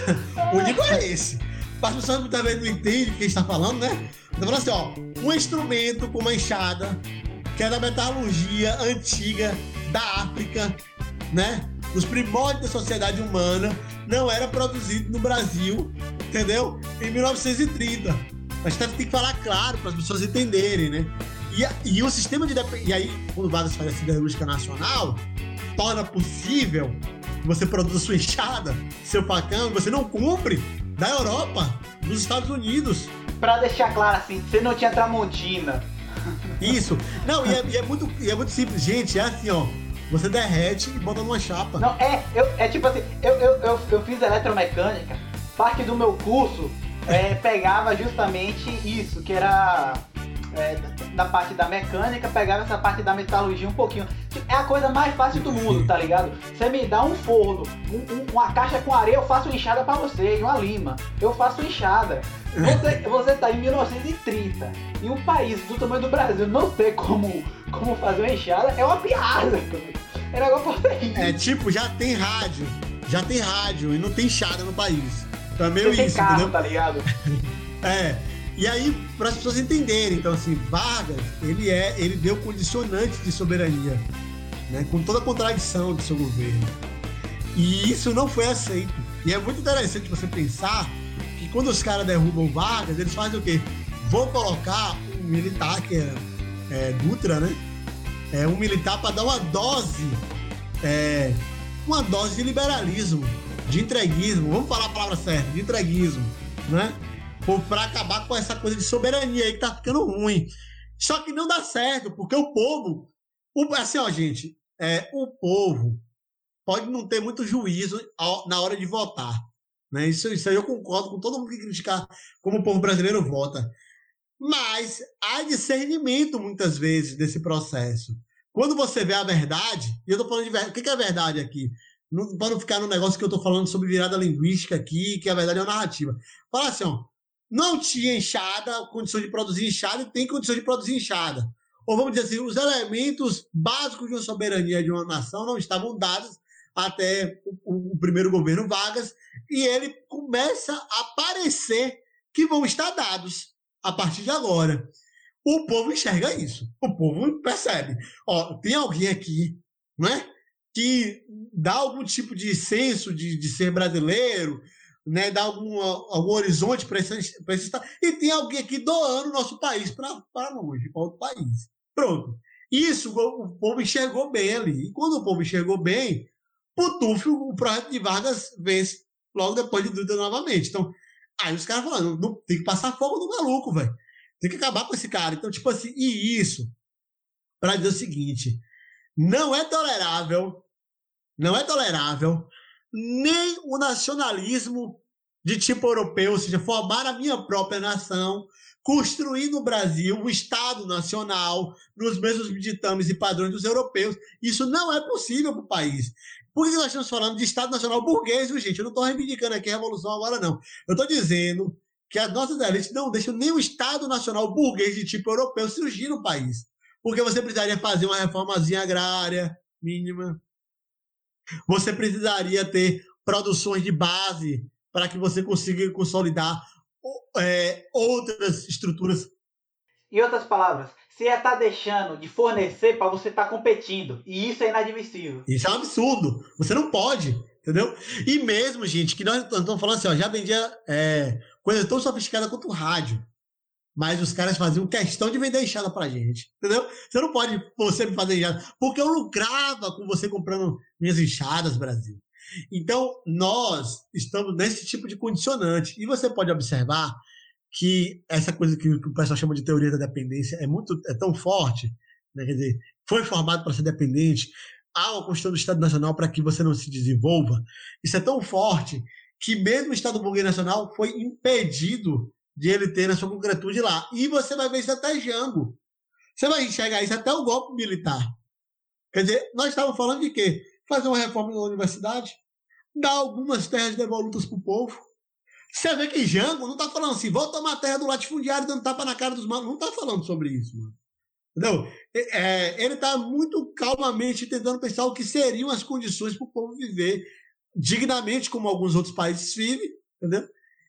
[LAUGHS] o nível é esse. As pessoas muitas vezes não entendem o que a gente está falando, né? Está falando assim, ó, um instrumento com uma enxada, que é da metalurgia antiga da África, né? Os primórdios da sociedade humana, não era produzido no Brasil, entendeu? Em 1930. A gente tem que falar claro para as pessoas entenderem, né? E, e o sistema de E aí, quando o Vargas faz a siderúrgica nacional, torna possível que você produza sua enxada, seu facão, você não cumpre da Europa, dos Estados Unidos. Para deixar claro assim, você não tinha Tramontina. Isso. Não, e é, e é, muito, e é muito simples, gente. É assim, ó. Você derrete e bota numa chapa. Não, é, eu, é tipo assim, eu, eu, eu, eu fiz eletromecânica, parte do meu curso é, pegava justamente isso, que era é, da parte da mecânica, pegava essa parte da metalurgia um pouquinho. É a coisa mais fácil do mundo, tá ligado? Você me dá um forno, um, um, uma caixa com areia, eu faço enxada para você, e uma lima. Eu faço enxada. Você, [LAUGHS] você tá em 1930 e um país do tamanho do Brasil não ter como, como fazer uma enxada é uma piada. É negócio É tipo, já tem rádio, já tem rádio e não tem enxada no país. É meio isso, carro, entendeu? tá ligado? [LAUGHS] é. E aí, para as pessoas entenderem, então assim, Vargas, ele é, ele deu condicionantes de soberania, né, com toda a contradição do seu governo. E isso não foi aceito. E é muito interessante você pensar que quando os caras derrubam Vargas, eles fazem o quê? Vão colocar um militar que é, é Dutra, né? É um militar para dar uma dose, é, uma dose de liberalismo, de entreguismo. Vamos falar a palavra certa, de entreguismo, né? para acabar com essa coisa de soberania aí que tá ficando ruim. Só que não dá certo, porque o povo. O, assim, ó, gente, é, o povo pode não ter muito juízo ao, na hora de votar. Né? Isso, isso aí eu concordo com todo mundo que criticar como o povo brasileiro vota. Mas há discernimento, muitas vezes, desse processo. Quando você vê a verdade, e eu estou falando de verdade, o que é verdade aqui? Para não ficar no negócio que eu estou falando sobre virada linguística aqui, que a verdade é uma narrativa. Fala assim, ó, não tinha enxada, condição de produzir enxada, tem condição de produzir enxada. Ou vamos dizer assim, os elementos básicos de uma soberania de uma nação não estavam dados até o, o primeiro governo Vargas, e ele começa a parecer que vão estar dados a partir de agora. O povo enxerga isso. O povo percebe. Ó, tem alguém aqui, né? Que dá algum tipo de senso de, de ser brasileiro, né, dar algum, algum horizonte para esse, esse estado. E tem alguém aqui doando o nosso país para longe, para outro país. Pronto. Isso o povo enxergou bem ali. E quando o povo enxergou bem, Putuf, o projeto de Vargas vence logo depois de Duda novamente. Então, aí os caras falando, não, tem que passar fogo no maluco, velho. Tem que acabar com esse cara. Então, tipo assim, e isso, para dizer o seguinte, não é tolerável, não é tolerável nem o nacionalismo de tipo europeu, ou seja, formar a minha própria nação construir no Brasil um Estado nacional nos mesmos ditames e padrões dos europeus. Isso não é possível para o país. Por que nós estamos falando de Estado Nacional burguês, viu, gente? Eu não estou reivindicando aqui a revolução agora, não. Eu estou dizendo que as nossas elites não deixam nenhum Estado Nacional burguês de tipo europeu surgir no país. Porque você precisaria fazer uma reformazinha agrária mínima. Você precisaria ter produções de base para que você consiga consolidar é, outras estruturas. Em outras palavras, você ia estar tá deixando de fornecer para você estar tá competindo. E isso é inadmissível. Isso é um absurdo. Você não pode, entendeu? E mesmo, gente, que nós estamos falando assim, ó, já vendia é, coisa tão sofisticada quanto o rádio. Mas os caras faziam questão de vender enxada pra gente. Entendeu? Você não pode você me fazer enxada. Porque eu lucrava com você comprando minhas enxadas, Brasil. Então, nós estamos nesse tipo de condicionante. E você pode observar que essa coisa que, o pessoal chama de teoria da dependência é muito é tão forte, né? quer dizer, foi formado para ser dependente, há uma Constituição do Estado Nacional para que você não se desenvolva. Isso é tão forte que mesmo o Estado burguês nacional foi impedido de ele ter na sua concretude lá. E você vai ver isso até Jango. Você vai enxergar isso até o golpe militar. Quer dizer, nós estávamos falando de quê? Fazer uma reforma na universidade, dar algumas terras devolutas para o povo. Você vê que Jango não está falando assim, vou tomar a terra do latifundiário dando tapa na cara dos manos. Não está falando sobre isso, mano. Entendeu? É, ele está muito calmamente tentando pensar o que seriam as condições para o povo viver dignamente, como alguns outros países vivem, entendeu?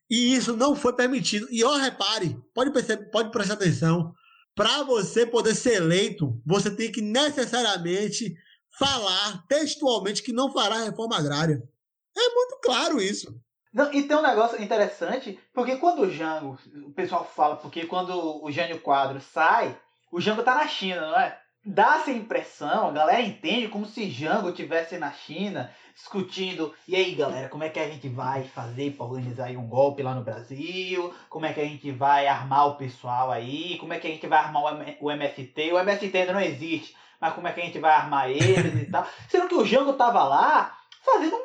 E isso não foi permitido. E ó, repare, pode, perceber, pode prestar atenção, para você poder ser eleito, você tem que necessariamente falar textualmente que não fará reforma agrária. É muito claro isso. Não, e tem um negócio interessante, porque quando o Jango, o pessoal fala, porque quando o Jânio Quadro sai, o Jango tá na China, não é? Dá essa impressão, a galera entende como se Jango tivesse na China discutindo, e aí galera, como é que a gente vai fazer para organizar um golpe lá no Brasil? Como é que a gente vai armar o pessoal aí? Como é que a gente vai armar o MST? O MST ainda não existe, mas como é que a gente vai armar eles e tal? Sendo que o Jango tava lá fazendo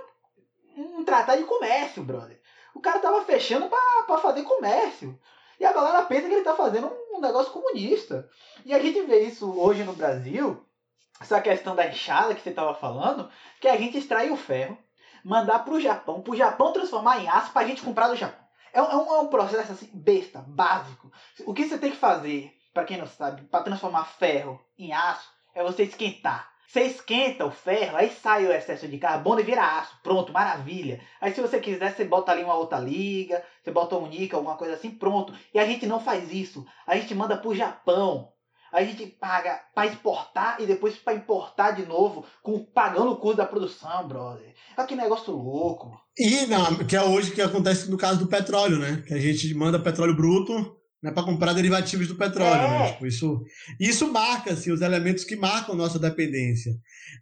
um, um tratado de comércio, brother. O cara tava fechando para fazer comércio. E a galera pensa que ele tá fazendo um negócio comunista. E a gente vê isso hoje no Brasil essa questão da enxada que você estava falando, que a gente extrair o ferro, mandar para o Japão, para o Japão transformar em aço para a gente comprar do Japão. É um, é um é processo assim, besta, básico. O que você tem que fazer, para quem não sabe, para transformar ferro em aço, é você esquentar. Você esquenta o ferro, aí sai o excesso de carbono e vira aço. Pronto, maravilha. Aí se você quiser, você bota ali uma outra liga, você bota um níquel, alguma coisa assim, pronto. E a gente não faz isso. A gente manda pro Japão a gente paga para exportar e depois para importar de novo, com, pagando o custo da produção, brother. Olha que negócio louco. E não, que é hoje que acontece no caso do petróleo, né? Que a gente manda petróleo bruto né, para comprar derivativos do petróleo. Né? É. Né? Tipo, isso, isso marca assim, os elementos que marcam nossa dependência.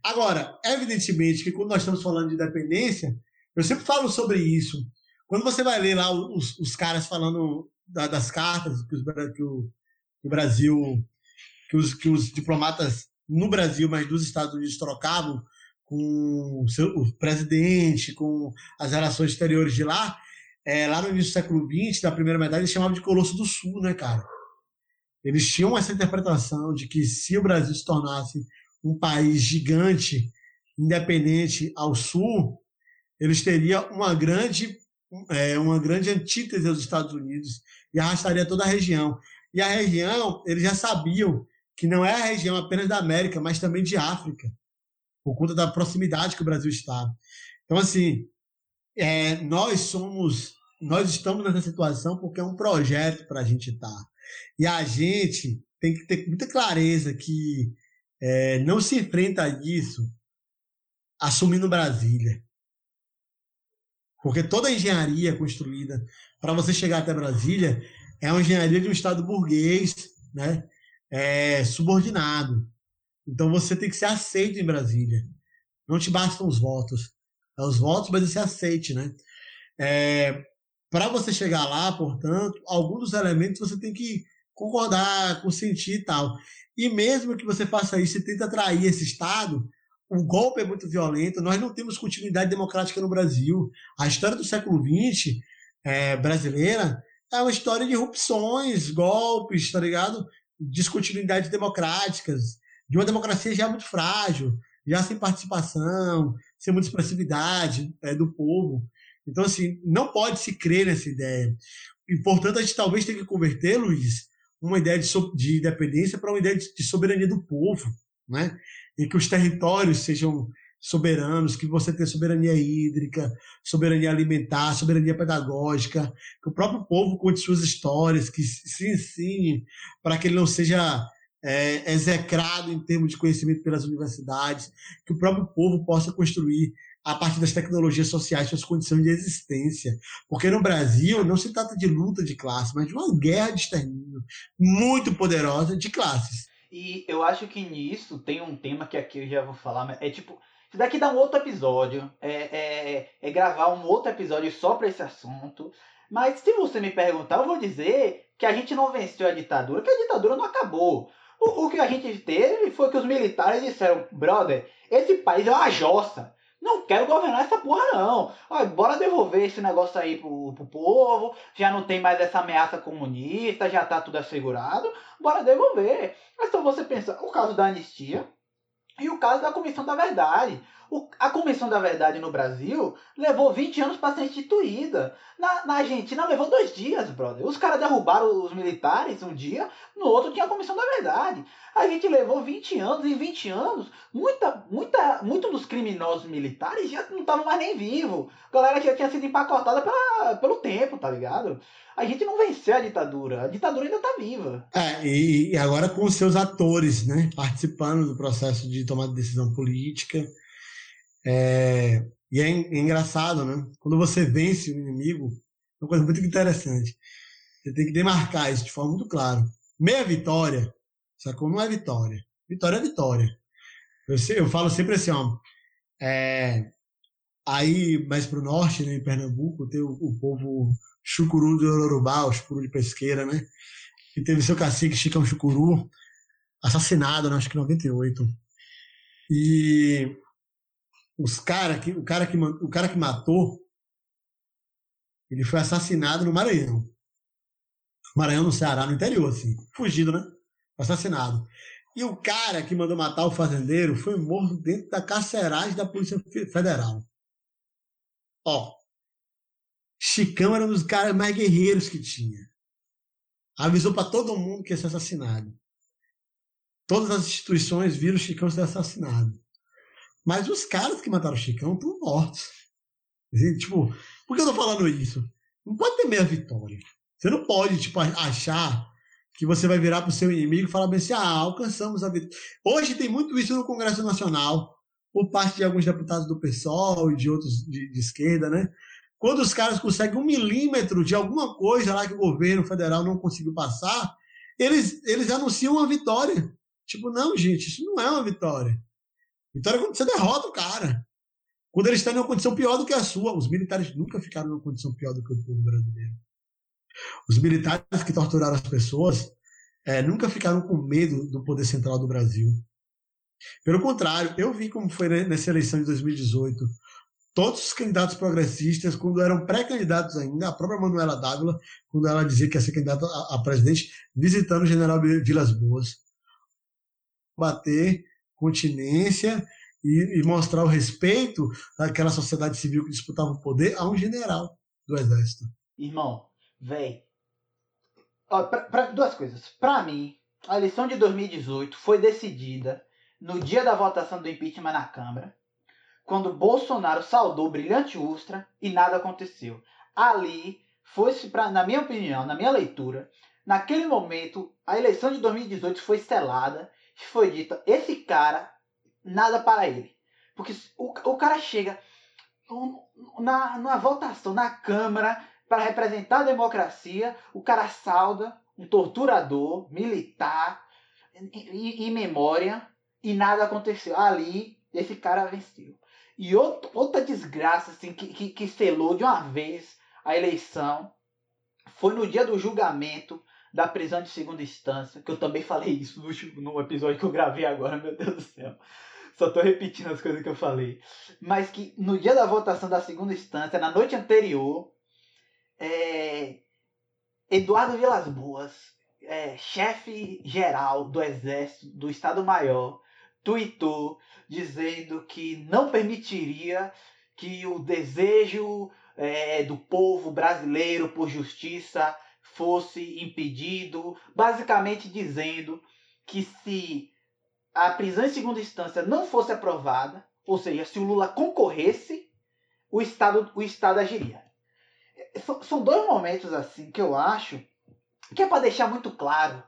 Agora, evidentemente que quando nós estamos falando de dependência, eu sempre falo sobre isso. Quando você vai ler lá os, os caras falando da, das cartas que, os, que, o, que o Brasil que os, que os diplomatas no Brasil, mas dos Estados Unidos trocavam com o, seu, o presidente, com as relações exteriores de lá, é, lá no início do século XX, da primeira metade, eles chamavam de Colosso do Sul, né, cara? Eles tinham essa interpretação de que se o Brasil se tornasse um país gigante, independente ao sul, eles teriam uma grande, é, uma grande antítese aos Estados Unidos e arrastaria toda a região. E a região, eles já sabiam que não é a região apenas da América, mas também de África, por conta da proximidade que o Brasil está. Então, assim, é, nós somos, nós estamos nessa situação porque é um projeto para a gente estar. Tá. E a gente tem que ter muita clareza que é, não se enfrenta isso assumindo Brasília. Porque toda a engenharia construída para você chegar até Brasília é uma engenharia de um Estado burguês, né? é, subordinado. Então você tem que ser aceito em Brasília. Não te bastam os votos. Os votos, mas você aceite, né? É, Para você chegar lá, portanto, alguns dos elementos você tem que concordar, consentir e tal. E mesmo que você faça isso e tente atrair esse Estado, o golpe é muito violento, nós não temos continuidade democrática no Brasil. A história do século XX é, brasileira é uma história de irrupções, golpes, tá ligado? Descontinuidades democráticas, de uma democracia já muito frágil, já sem participação, sem muita expressividade é, do povo. Então, assim, não pode se crer nessa ideia. E, portanto, a gente talvez tenha que converter, Luiz, uma ideia de, so de independência para uma ideia de, de soberania do povo, né? E que os territórios sejam soberanos, que você tenha soberania hídrica, soberania alimentar, soberania pedagógica, que o próprio povo conte suas histórias, que se ensine para que ele não seja é, execrado em termos de conhecimento pelas universidades, que o próprio povo possa construir a partir das tecnologias sociais suas condições de existência. Porque no Brasil não se trata de luta de classe, mas de uma guerra de extermínio muito poderosa de classes. E eu acho que nisso tem um tema que aqui eu já vou falar, é tipo, isso daqui dá um outro episódio, é, é, é gravar um outro episódio só para esse assunto. Mas se você me perguntar, eu vou dizer que a gente não venceu a ditadura, que a ditadura não acabou. O, o que a gente teve foi que os militares disseram, brother, esse país é uma jossa. Não quero governar essa porra, não. Olha, bora devolver esse negócio aí pro, pro povo. Já não tem mais essa ameaça comunista, já tá tudo assegurado. Bora devolver. Mas então você pensa, o caso da anistia e o caso da Comissão da Verdade. O, a Comissão da Verdade no Brasil levou 20 anos para ser instituída. Na, na Argentina levou dois dias, brother. Os caras derrubaram os militares um dia, no outro tinha a Comissão da Verdade. A gente levou 20 anos, em 20 anos, muita, muita, muitos dos criminosos militares já não estavam mais nem vivos. A galera já tinha sido empacotada pela, pelo tempo, tá ligado? A gente não venceu a ditadura. A ditadura ainda tá viva. É, e, e agora com os seus atores, né? Participando do processo de tomada de decisão política é, e é, é, engraçado, né? Quando você vence o inimigo, é uma coisa muito interessante. Você tem que demarcar isso de forma muito clara. Meia vitória, sacou? Não é vitória. Vitória é vitória. Eu, eu falo sempre assim, ó. É, aí, mais para o norte, né, em Pernambuco, tem o, o povo chucuru do Urubá, o chucuru de pesqueira, né? Que teve seu cacique Chicão Chucuru assassinado, né, acho que em 98. E os cara que, o, cara que, o cara que matou, ele foi assassinado no Maranhão. Maranhão, no Ceará, no interior, assim. Fugido, né? Assassinado. E o cara que mandou matar o fazendeiro foi morto dentro da carceragem da Polícia Federal. Ó, Chicão era um dos caras mais guerreiros que tinha. Avisou para todo mundo que ia ser assassinado. Todas as instituições viram Chicão ser assassinado. Mas os caras que mataram o Chicão estão mortos. E, tipo, por que eu tô falando isso? Não pode ter meia vitória. Você não pode, tipo, achar que você vai virar pro seu inimigo e falar bem assim, ah, alcançamos a vitória. Hoje tem muito isso no Congresso Nacional, por parte de alguns deputados do PSOL e de outros de, de esquerda, né? Quando os caras conseguem um milímetro de alguma coisa lá que o governo federal não conseguiu passar, eles, eles anunciam uma vitória. Tipo, não, gente, isso não é uma vitória. Vitória é quando você derrota o cara. Quando eles estão em uma condição pior do que a sua. Os militares nunca ficaram numa condição pior do que o povo brasileiro. Os militares que torturaram as pessoas é, nunca ficaram com medo do poder central do Brasil. Pelo contrário, eu vi como foi nessa eleição de 2018. Todos os candidatos progressistas, quando eram pré-candidatos ainda, a própria Manuela Dávila, quando ela dizia que ia ser candidata a presidente, visitando o general Vilas Boas, bater continência e, e, mostrar o respeito daquela sociedade civil que disputava o poder a um general do exército. Irmão, velho, duas coisas. Para mim, a eleição de 2018 foi decidida no dia da votação do impeachment na Câmara, quando Bolsonaro saudou brilhante Ustra e nada aconteceu. Ali foi-se, na minha opinião, na minha leitura, naquele momento, a eleição de 2018 foi selada foi dita, esse cara, nada para ele. Porque o, o cara chega na, na votação, na Câmara, para representar a democracia, o cara sauda um torturador militar em, memória e nada aconteceu. Ali, esse cara venceu. E outro, outra desgraça assim, que, que, que selou de uma vez a eleição foi no dia do julgamento da prisão de segunda instância, que eu também falei isso no, no episódio que eu gravei agora, [LAUGHS] meu Deus do céu. Só tô repetindo as coisas que eu falei. Mas que no dia da votação da segunda instância, na noite anterior, é, Eduardo Vilas Boas, é, chefe geral do Exército do Estado-Maior, tweetou dizendo que não permitiria que o desejo é, do povo brasileiro por justiça fosse impedido, basicamente dizendo que se a prisão em segunda instância não fosse aprovada, ou seja, se o Lula concorresse, o Estado, o Estado agiria. São dois momentos assim que eu acho que é para deixar muito claro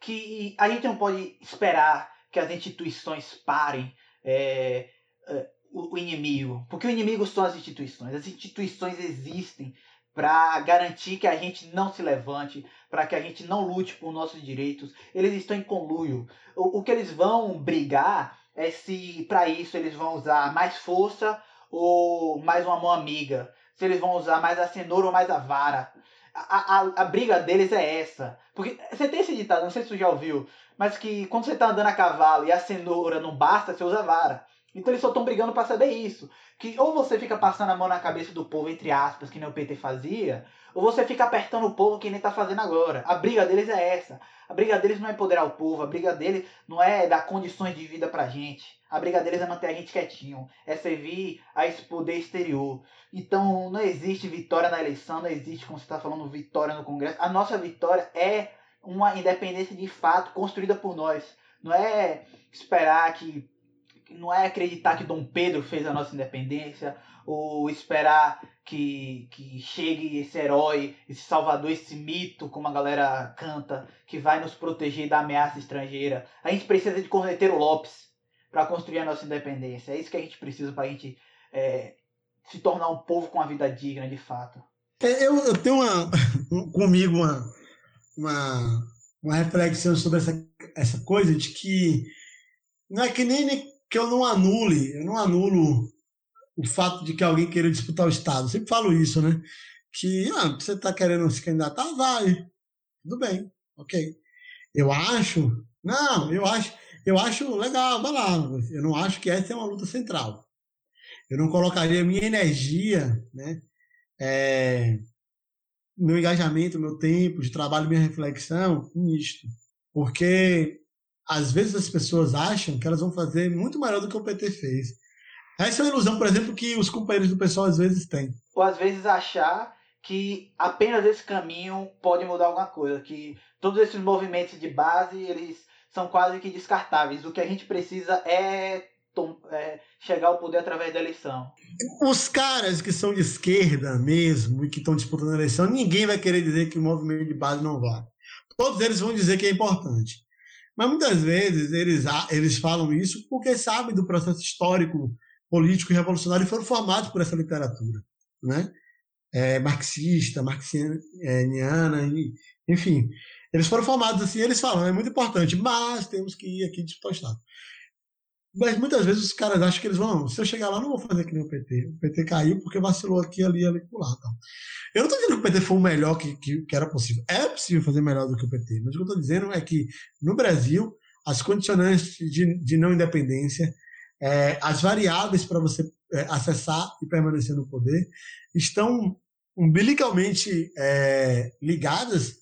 que a gente não pode esperar que as instituições parem é, é, o, o inimigo, porque o inimigo são as instituições. As instituições existem para garantir que a gente não se levante, para que a gente não lute por nossos direitos. Eles estão em conluio. O, o que eles vão brigar é se para isso eles vão usar mais força ou mais uma mão amiga. Se eles vão usar mais a cenoura ou mais a vara. A, a, a briga deles é essa. Porque você tem esse ditado, não sei se você já ouviu, mas que quando você está andando a cavalo e a cenoura não basta, você usa a vara. Então eles só estão brigando para saber isso. Que ou você fica passando a mão na cabeça do povo, entre aspas, que nem o PT fazia, ou você fica apertando o povo que nem tá fazendo agora. A briga deles é essa. A briga deles não é empoderar o povo, a briga deles não é dar condições de vida pra gente. A briga deles é manter a gente quietinho, é servir a esse poder exterior. Então não existe vitória na eleição, não existe, como você está falando, vitória no Congresso. A nossa vitória é uma independência de fato construída por nós. Não é esperar que não é acreditar que Dom Pedro fez a nossa independência, ou esperar que, que chegue esse herói, esse salvador, esse mito, como a galera canta, que vai nos proteger da ameaça estrangeira. A gente precisa de Corneteiro Lopes para construir a nossa independência. É isso que a gente precisa para a gente é, se tornar um povo com uma vida digna, de fato. É, eu, eu tenho uma, [LAUGHS] comigo uma, uma, uma reflexão sobre essa, essa coisa de que não é que nem, nem que eu não anule, eu não anulo o fato de que alguém queira disputar o Estado. Eu sempre falo isso, né? Que ah, você está querendo se candidatar, vai. Tudo bem, ok. Eu acho, não, eu acho, eu acho legal, vai lá. Eu não acho que essa é uma luta central. Eu não colocaria minha energia, né? É, meu engajamento, meu tempo de trabalho, minha reflexão nisto. Porque às vezes as pessoas acham que elas vão fazer muito melhor do que o PT fez. Essa é uma ilusão, por exemplo, que os companheiros do pessoal às vezes têm. Ou às vezes achar que apenas esse caminho pode mudar alguma coisa, que todos esses movimentos de base, eles são quase que descartáveis. O que a gente precisa é, é chegar ao poder através da eleição. Os caras que são de esquerda mesmo e que estão disputando a eleição, ninguém vai querer dizer que o movimento de base não vale. Todos eles vão dizer que é importante. Mas muitas vezes eles, eles falam isso porque sabem do processo histórico, político e revolucionário e foram formados por essa literatura, né? É, marxista, marxiana, enfim. Eles foram formados assim, eles falam, é muito importante, mas temos que ir aqui dispostar. Mas muitas vezes os caras acham que eles vão, se eu chegar lá, não vou fazer que nem o PT. O PT caiu porque vacilou aqui, ali, ali, lá. Tal. Eu não estou dizendo que o PT foi o melhor que, que, que, era possível. É possível fazer melhor do que o PT. Mas o que eu estou dizendo é que, no Brasil, as condicionantes de, de não independência, é, as variáveis para você é, acessar e permanecer no poder, estão umbilicalmente é, ligadas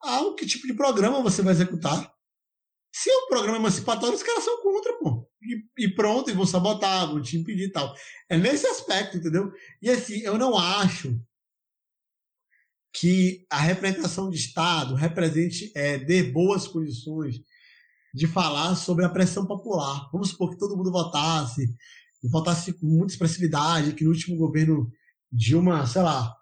ao que tipo de programa você vai executar. Se é um programa emancipatório, os caras são contra, pô. E, e pronto, e vão sabotar, vão te impedir e tal. É nesse aspecto, entendeu? E assim, eu não acho que a representação de Estado represente, é, dê boas condições de falar sobre a pressão popular. Vamos supor que todo mundo votasse, e votasse com muita expressividade, que no último governo Dilma, sei lá,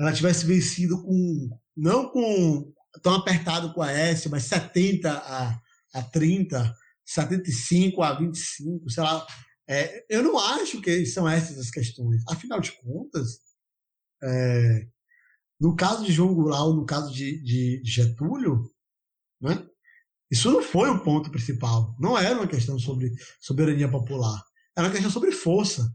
ela tivesse vencido com, não com tão apertado com a S, mas 70 a, a 30, 75 a 25, sei lá. É, eu não acho que são essas as questões. Afinal de contas, é, no caso de João Goulart, no caso de, de, de Getúlio, né, isso não foi o ponto principal. Não era uma questão sobre soberania popular. Era uma questão sobre força.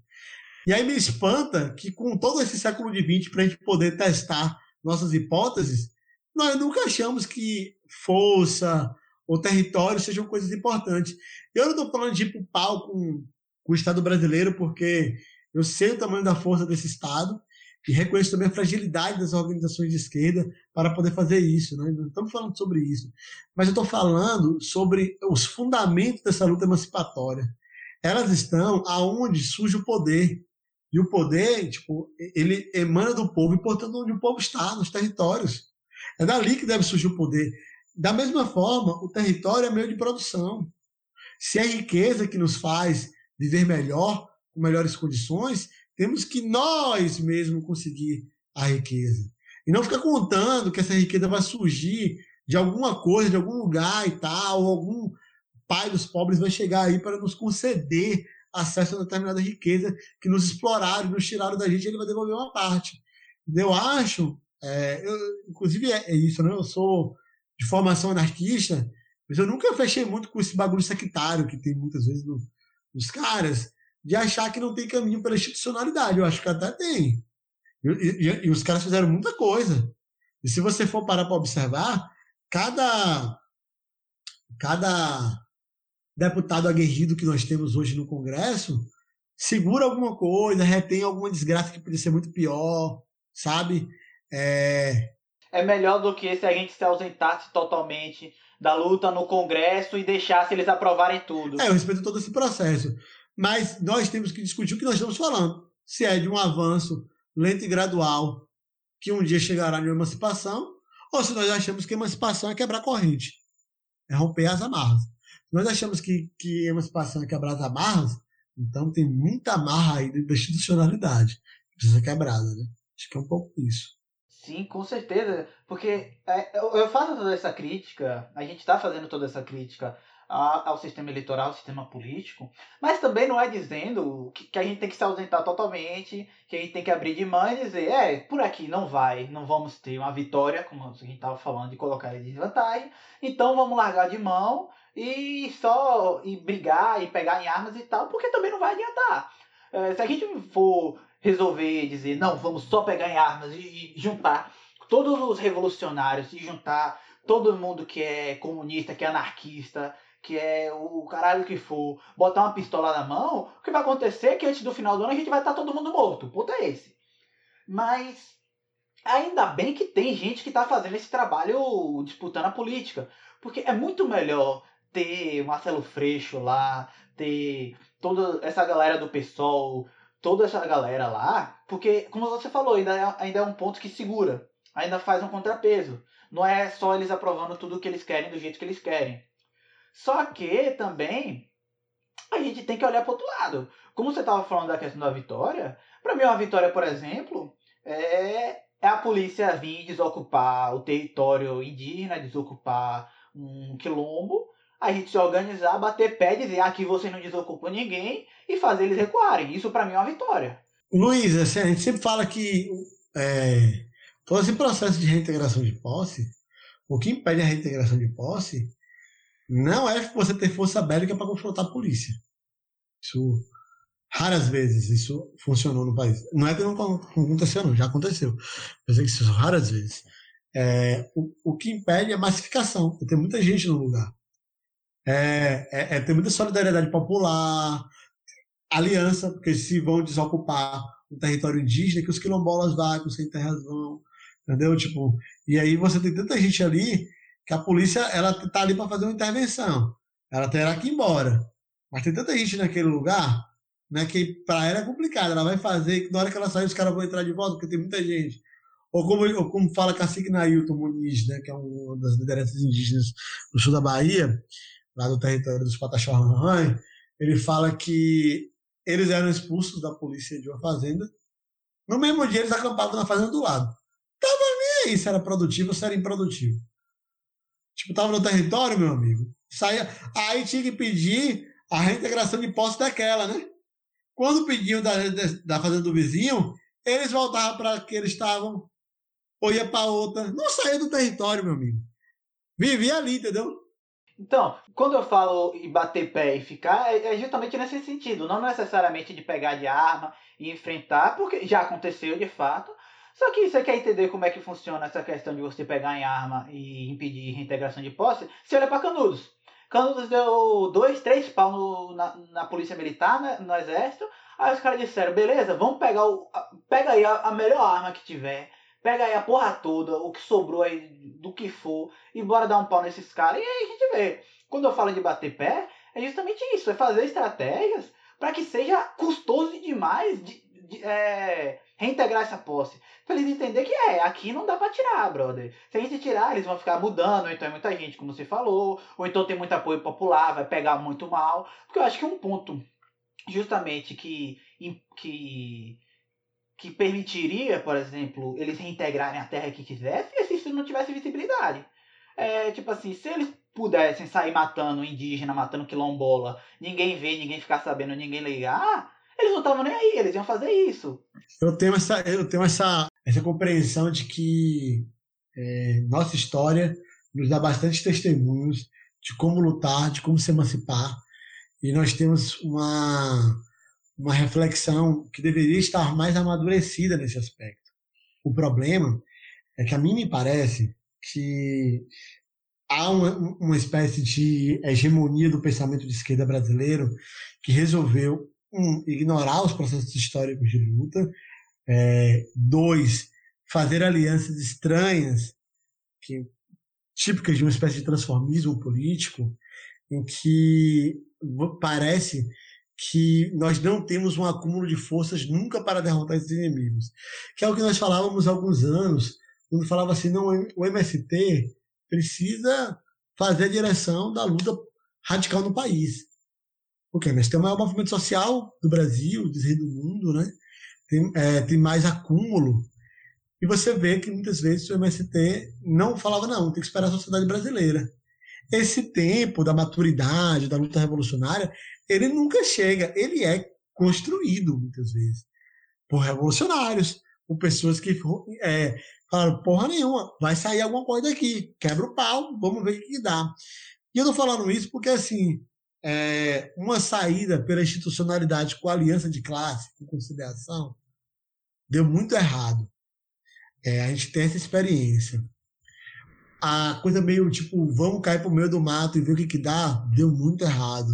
E aí me espanta que com todo esse século XX, para a gente poder testar nossas hipóteses, nós nunca achamos que força ou território sejam coisas importantes. Eu não estou falando de ir para o pau com, com o Estado brasileiro, porque eu sei o tamanho da força desse Estado e reconheço também a fragilidade das organizações de esquerda para poder fazer isso. Né? Não estamos falando sobre isso. Mas eu estou falando sobre os fundamentos dessa luta emancipatória. Elas estão aonde surge o poder. E o poder, tipo, ele emana do povo, e portanto onde o povo está, nos territórios. É dali que deve surgir o poder. Da mesma forma, o território é meio de produção. Se é riqueza que nos faz viver melhor, com melhores condições, temos que nós mesmos conseguir a riqueza. E não ficar contando que essa riqueza vai surgir de alguma coisa, de algum lugar e tal, ou algum pai dos pobres vai chegar aí para nos conceder acesso a determinada riqueza que nos exploraram, nos tiraram da gente, ele vai devolver uma parte. Eu acho, é, eu, inclusive é, é, isso, né? Eu sou de formação anarquista, mas eu nunca fechei muito com esse bagulho sectário que tem muitas vezes no, nos caras de achar que não tem caminho pela institucionalidade. Eu acho que até tem. E, e, e os caras fizeram muita coisa. E se você for parar para observar, cada, cada deputado aguerrido que nós temos hoje no Congresso segura alguma coisa, retém alguma desgraça que podia ser muito pior, sabe? É... é melhor do que se a gente se ausentasse totalmente da luta no Congresso e deixasse eles aprovarem tudo. É, eu respeito todo esse processo. Mas nós temos que discutir o que nós estamos falando. Se é de um avanço lento e gradual que um dia chegará na emancipação, ou se nós achamos que emancipação é quebrar corrente, é romper as amarras. Se nós achamos que, que emancipação é quebrar as amarras, então tem muita amarra aí da institucionalidade que precisa ser quebrada, né? Acho que é um pouco isso. Sim, com certeza. Porque é, eu faço toda essa crítica, a gente está fazendo toda essa crítica ao sistema eleitoral, ao sistema político, mas também não é dizendo que, a gente tem que se ausentar totalmente, que a gente tem que abrir de mão e dizer, é, por aqui não vai, não vamos ter uma vitória, como a gente estava falando, de colocar ele em desvantagem, então vamos largar de mão e só e brigar e pegar em armas e tal, porque também não vai adiantar. É, se a gente for resolver dizer, não, vamos só pegar em armas e, e juntar todos os revolucionários e juntar todo mundo que é comunista, que é anarquista, que é o caralho que for, botar uma pistola na mão, o que vai acontecer é que antes do final do ano a gente vai estar todo mundo morto. O ponto é esse. Mas ainda bem que tem gente que está fazendo esse trabalho disputando a política. Porque é muito melhor ter Marcelo Freixo lá, ter toda essa galera do PSOL, toda essa galera lá, porque, como você falou, ainda é, ainda é um ponto que segura, ainda faz um contrapeso. Não é só eles aprovando tudo o que eles querem do jeito que eles querem. Só que também a gente tem que olhar para outro lado. Como você estava falando da questão da vitória, para mim uma vitória, por exemplo, é, é a polícia vir desocupar o território indígena, desocupar um quilombo, a gente se organizar, bater pé, dizer aqui você não desocupa ninguém e fazer eles recuarem. Isso para mim é uma vitória. Luiz, assim, a gente sempre fala que é, todo esse processo de reintegração de posse, o que impede a reintegração de posse não é você ter força bélica para confrontar a polícia. Isso, raras vezes, isso funcionou no país. Não é que não aconteceu, não, já aconteceu. Mas é que isso, raras vezes. É, o, o que impede é a massificação, ter muita gente no lugar. É, é, é ter muita solidariedade popular, aliança, porque se vão desocupar o território indígena, que os quilombolas vão, que os sem terras vão, entendeu? Tipo, e aí você tem tanta gente ali que a polícia ela tá ali para fazer uma intervenção. Ela terá que ir embora. Mas tem tanta gente naquele lugar, né, que para ela é complicado. Ela vai fazer na hora que ela sair os caras vão entrar de volta, porque tem muita gente. Ou como, ou como fala Cacique Nailton Muniz, né, que é uma das lideranças indígenas do sul da Bahia, lá do território dos Pataxó ele fala que eles eram expulsos da polícia de uma fazenda. No mesmo dia eles acampavam na fazenda do lado. Tava nem aí se era produtivo ou se era improdutivo. Tipo, tava no território, meu amigo. Saía, aí tinha que pedir a reintegração de posse daquela, né? Quando pediam da, da fazenda do vizinho, eles voltavam para que eles estavam, ou ia para outra. Não saía do território, meu amigo. Vivia ali, entendeu? Então, quando eu falo em bater pé e ficar, é, é justamente nesse sentido. Não necessariamente de pegar de arma e enfrentar, porque já aconteceu de fato, só que você quer entender como é que funciona essa questão de você pegar em arma e impedir reintegração de posse? Você olha para Canudos. Canudos deu dois, três pau no, na, na polícia militar, né, no exército. Aí os caras disseram, beleza, vamos pegar o. Pega aí a, a melhor arma que tiver. Pega aí a porra toda, o que sobrou aí do que for, e bora dar um pau nesses caras. E aí a gente vê. Quando eu falo de bater pé, é justamente isso, é fazer estratégias para que seja custoso demais de, de, é, reintegrar essa posse. Pra eles entenderem que é, aqui não dá pra tirar, brother. Se a gente tirar, eles vão ficar mudando, ou então é muita gente, como você falou, ou então tem muito apoio popular, vai pegar muito mal. Porque eu acho que um ponto, justamente, que, que, que permitiria, por exemplo, eles reintegrarem a terra que quisesse, é se isso não tivesse visibilidade. É, tipo assim, se eles pudessem sair matando indígena, matando quilombola, ninguém ver, ninguém ficar sabendo, ninguém ligar, eles não estavam nem aí, eles iam fazer isso. Eu tenho essa, eu tenho essa, essa compreensão de que é, nossa história nos dá bastante testemunhos de como lutar, de como se emancipar, e nós temos uma, uma reflexão que deveria estar mais amadurecida nesse aspecto. O problema é que a mim me parece que há uma, uma espécie de hegemonia do pensamento de esquerda brasileiro que resolveu um, ignorar os processos históricos de luta, é, dois, fazer alianças estranhas, que, típicas de uma espécie de transformismo político, em que parece que nós não temos um acúmulo de forças nunca para derrotar esses inimigos. Que é o que nós falávamos há alguns anos, quando falava assim, não, o MST precisa fazer a direção da luta radical no país. Ok, mas tem o maior movimento social do Brasil, do mundo, né? Tem, é, tem mais acúmulo. E você vê que muitas vezes o MST não falava, não, tem que esperar a sociedade brasileira. Esse tempo da maturidade, da luta revolucionária, ele nunca chega. Ele é construído, muitas vezes, por revolucionários, por pessoas que é, falaram, porra nenhuma, vai sair alguma coisa daqui, quebra o pau, vamos ver o que dá. E eu tô falando isso porque, assim, é, uma saída pela institucionalidade com aliança de classe, com conciliação, deu muito errado. É, a gente tem essa experiência. A coisa meio tipo, vamos cair para o meio do mato e ver o que, que dá, deu muito errado.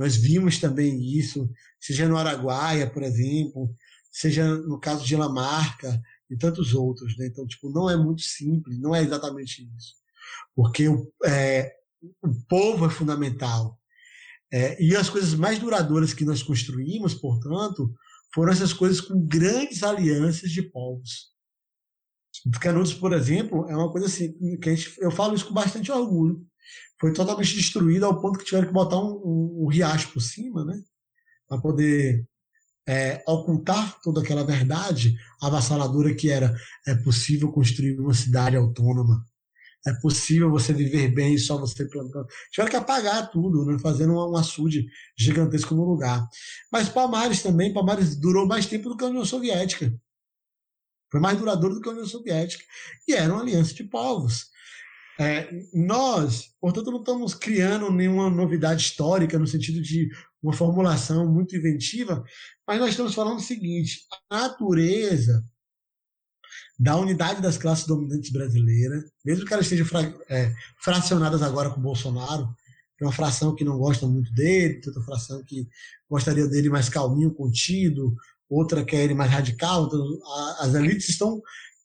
Nós vimos também isso, seja no Araguaia, por exemplo, seja no caso de Lamarca e tantos outros. Né? Então, tipo, não é muito simples, não é exatamente isso. Porque o, é, o povo é fundamental. É, e as coisas mais duradouras que nós construímos, portanto, foram essas coisas com grandes alianças de povos. Canudos, por exemplo, é uma coisa assim, que gente, eu falo isso com bastante orgulho. Foi totalmente destruído ao ponto que tiveram que botar um, um, um riacho por cima, né? Para poder é, ocultar toda aquela verdade avassaladora que era é possível construir uma cidade autônoma é possível você viver bem só você plantando. Tiveram que apagar tudo, né? fazendo um, açude gigantesco no lugar. Mas Palmares também, Palmares durou mais tempo do que a União Soviética. Foi mais duradouro do que a União Soviética. E era uma aliança de povos. É, nós, portanto, não estamos criando nenhuma novidade histórica no sentido de uma formulação muito inventiva, mas nós estamos falando o seguinte: a natureza da unidade das classes dominantes brasileiras, mesmo que elas estejam fra é, fracionadas agora com Bolsonaro, tem uma fração que não gosta muito dele, tem outra fração que gostaria dele mais calminho, contido, outra quer ele mais radical. Então, a, as elites estão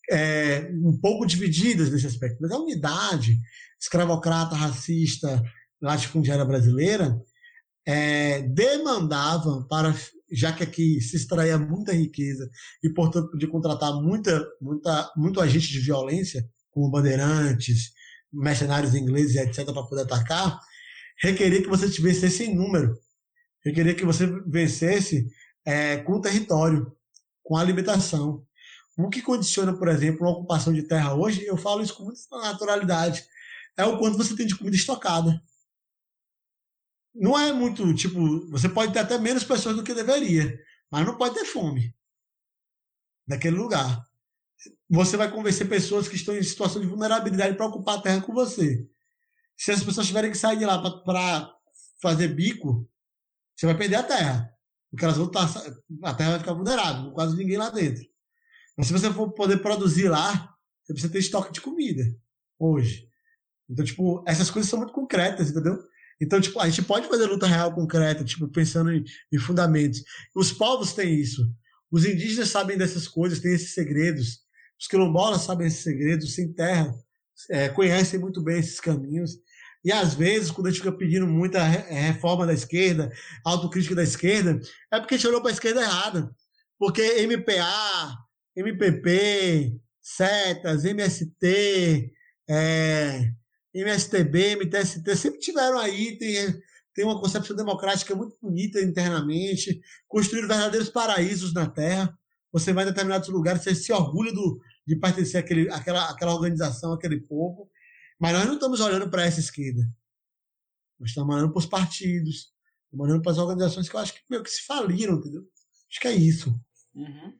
é, um pouco divididas nesse aspecto. Mas a unidade escravocrata, racista, latifundiária brasileira é, demandava para já que aqui se extraía muita riqueza e, portanto, podia contratar muita, muita, muito agente de violência, como bandeirantes, mercenários ingleses, etc., para poder atacar, requeria que você vencesse em número, requeria que você vencesse é, com o território, com a alimentação. O que condiciona, por exemplo, a ocupação de terra hoje, eu falo isso com muita naturalidade, é o quanto você tem de comida estocada não é muito, tipo, você pode ter até menos pessoas do que deveria, mas não pode ter fome naquele lugar. Você vai convencer pessoas que estão em situação de vulnerabilidade para ocupar a terra com você. Se as pessoas tiverem que sair de lá para fazer bico, você vai perder a terra. Porque elas vão estar, tá, a terra vai ficar vulnerável, quase ninguém lá dentro. Mas se você for poder produzir lá, você precisa ter estoque de comida hoje. Então, tipo, essas coisas são muito concretas, entendeu? Então, tipo, a gente pode fazer luta real concreta, tipo, pensando em, em fundamentos. Os povos têm isso. Os indígenas sabem dessas coisas, têm esses segredos. Os quilombolas sabem esses segredos, sem terra, é, conhecem muito bem esses caminhos. E às vezes, quando a gente fica pedindo muita é, reforma da esquerda, autocrítica da esquerda, é porque a gente olhou para a esquerda errada. Porque MPA, MPP, Setas, MST, é, MSTB, MTST, sempre tiveram aí, tem, tem uma concepção democrática muito bonita internamente, construíram verdadeiros paraísos na Terra. Você vai em determinados lugares, você se orgulha do, de pertencer àquele, àquela, àquela organização, àquele povo. Mas nós não estamos olhando para essa esquerda. Nós estamos olhando para os partidos, estamos olhando para as organizações que eu acho que que se faliram, entendeu? Acho que é isso. Uhum.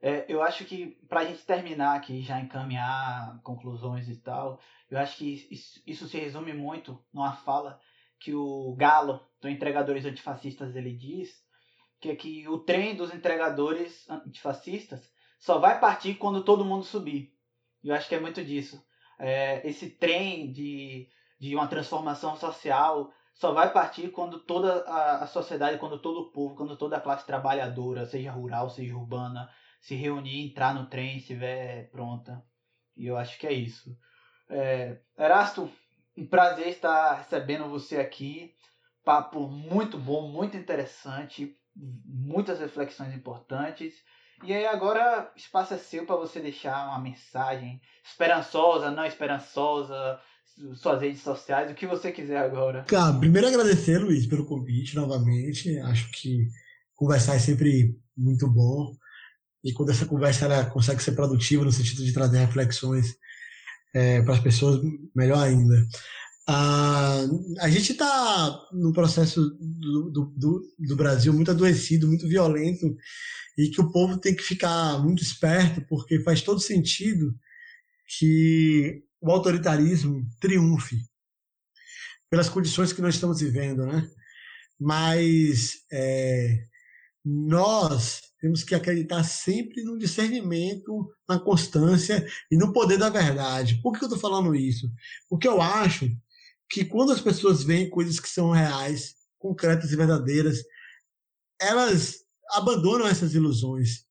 É, eu acho que para a gente terminar aqui, já encaminhar conclusões e tal, eu acho que isso, isso, se resume muito numa fala que o Galo, do Entregadores Antifascistas, ele diz, que é que o trem dos entregadores antifascistas só vai partir quando todo mundo subir. Eu acho que é muito disso. É, esse trem de, de uma transformação social só vai partir quando toda a, a sociedade, quando todo o povo, quando toda a classe trabalhadora, seja rural, seja urbana, se reunir, entrar no trem, estiver pronta. E eu acho que é isso. É, Erasto, um prazer estar recebendo você aqui. Papo muito bom, muito interessante, muitas reflexões importantes. E aí agora espaço é seu para você deixar uma mensagem esperançosa, não esperançosa, suas redes sociais, o que você quiser agora. Cara, primeiro agradecer, Luiz, pelo convite novamente. Acho que conversar é sempre muito bom. E quando essa conversa ela consegue ser produtiva no sentido de trazer reflexões é, para as pessoas, melhor ainda. Ah, a gente está num processo do, do, do, do Brasil muito adoecido, muito violento, e que o povo tem que ficar muito esperto, porque faz todo sentido que o autoritarismo triunfe pelas condições que nós estamos vivendo, né? Mas é, nós temos que acreditar sempre no discernimento, na constância e no poder da verdade. Por que eu estou falando isso? Porque eu acho que quando as pessoas veem coisas que são reais, concretas e verdadeiras, elas abandonam essas ilusões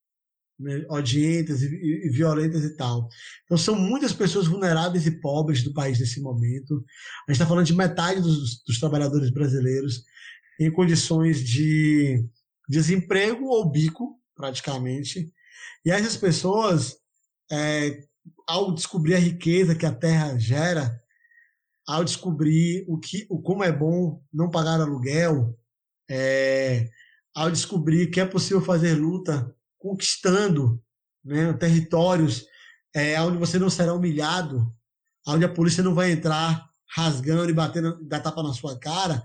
né, odientas e, e, violentas e tal. Então são muitas pessoas vulneráveis e pobres do país nesse momento. A gente está falando de metade dos, dos trabalhadores brasileiros em condições de desemprego ou bico, praticamente. E essas pessoas, é, ao descobrir a riqueza que a terra gera, ao descobrir o que, o como é bom não pagar aluguel, é, ao descobrir que é possível fazer luta conquistando né, territórios é, onde você não será humilhado, onde a polícia não vai entrar rasgando e batendo, dar tapa na sua cara.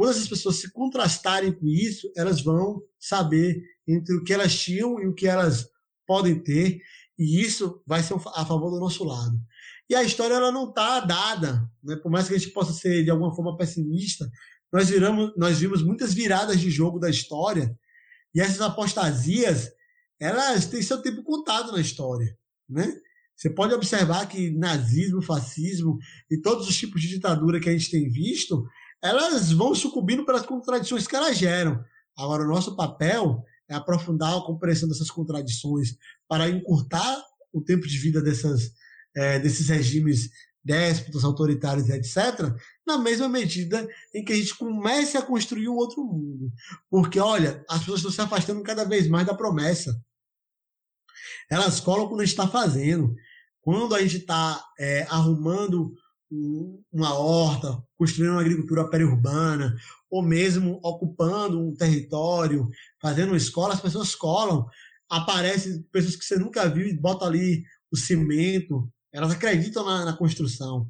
Quando essas pessoas se contrastarem com isso, elas vão saber entre o que elas tinham e o que elas podem ter, e isso vai ser a favor do nosso lado. E a história ela não está dada, né? por mais que a gente possa ser de alguma forma pessimista, nós, viramos, nós vimos muitas viradas de jogo da história e essas apostasias elas têm seu tempo contado na história, né? Você pode observar que nazismo, fascismo e todos os tipos de ditadura que a gente tem visto, elas vão sucumbindo pelas contradições que elas geram. Agora, o nosso papel é aprofundar a compreensão dessas contradições para encurtar o tempo de vida dessas, é, desses regimes déspotas, autoritários, etc., na mesma medida em que a gente comece a construir um outro mundo. Porque, olha, as pessoas estão se afastando cada vez mais da promessa. Elas colam quando a gente está fazendo. Quando a gente está é, arrumando uma horta, construindo uma agricultura periurbana, ou mesmo ocupando um território, fazendo uma escola, as pessoas colam. Aparecem pessoas que você nunca viu e bota ali o cimento, elas acreditam na, na construção.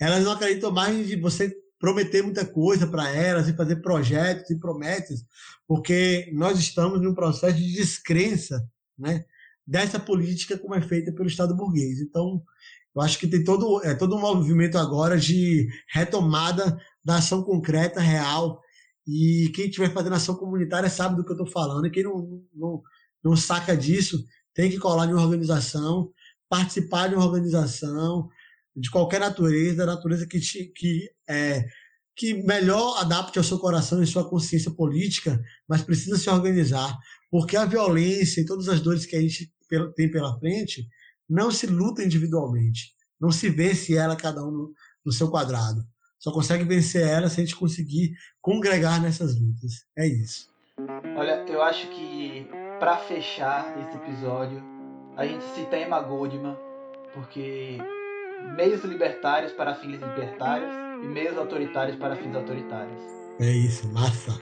Elas não acreditam mais de você prometer muita coisa para elas e fazer projetos e promessas, porque nós estamos num processo de descrença, né, dessa política como é feita pelo Estado burguês. Então, eu acho que tem todo, é, todo um movimento agora de retomada da ação concreta, real, e quem estiver fazendo ação comunitária sabe do que eu estou falando, e quem não, não, não saca disso tem que colar em uma organização, participar de uma organização de qualquer natureza, natureza que, te, que é, que melhor adapte ao seu coração e sua consciência política, mas precisa se organizar, porque a violência e todas as dores que a gente tem pela frente não se luta individualmente, não se vence ela cada um no, no seu quadrado. Só consegue vencer ela se a gente conseguir congregar nessas lutas. É isso. Olha, eu acho que para fechar esse episódio, a gente cita Emma Goldman, porque meios libertários para fins libertários e meios autoritários para fins autoritários. É isso, massa.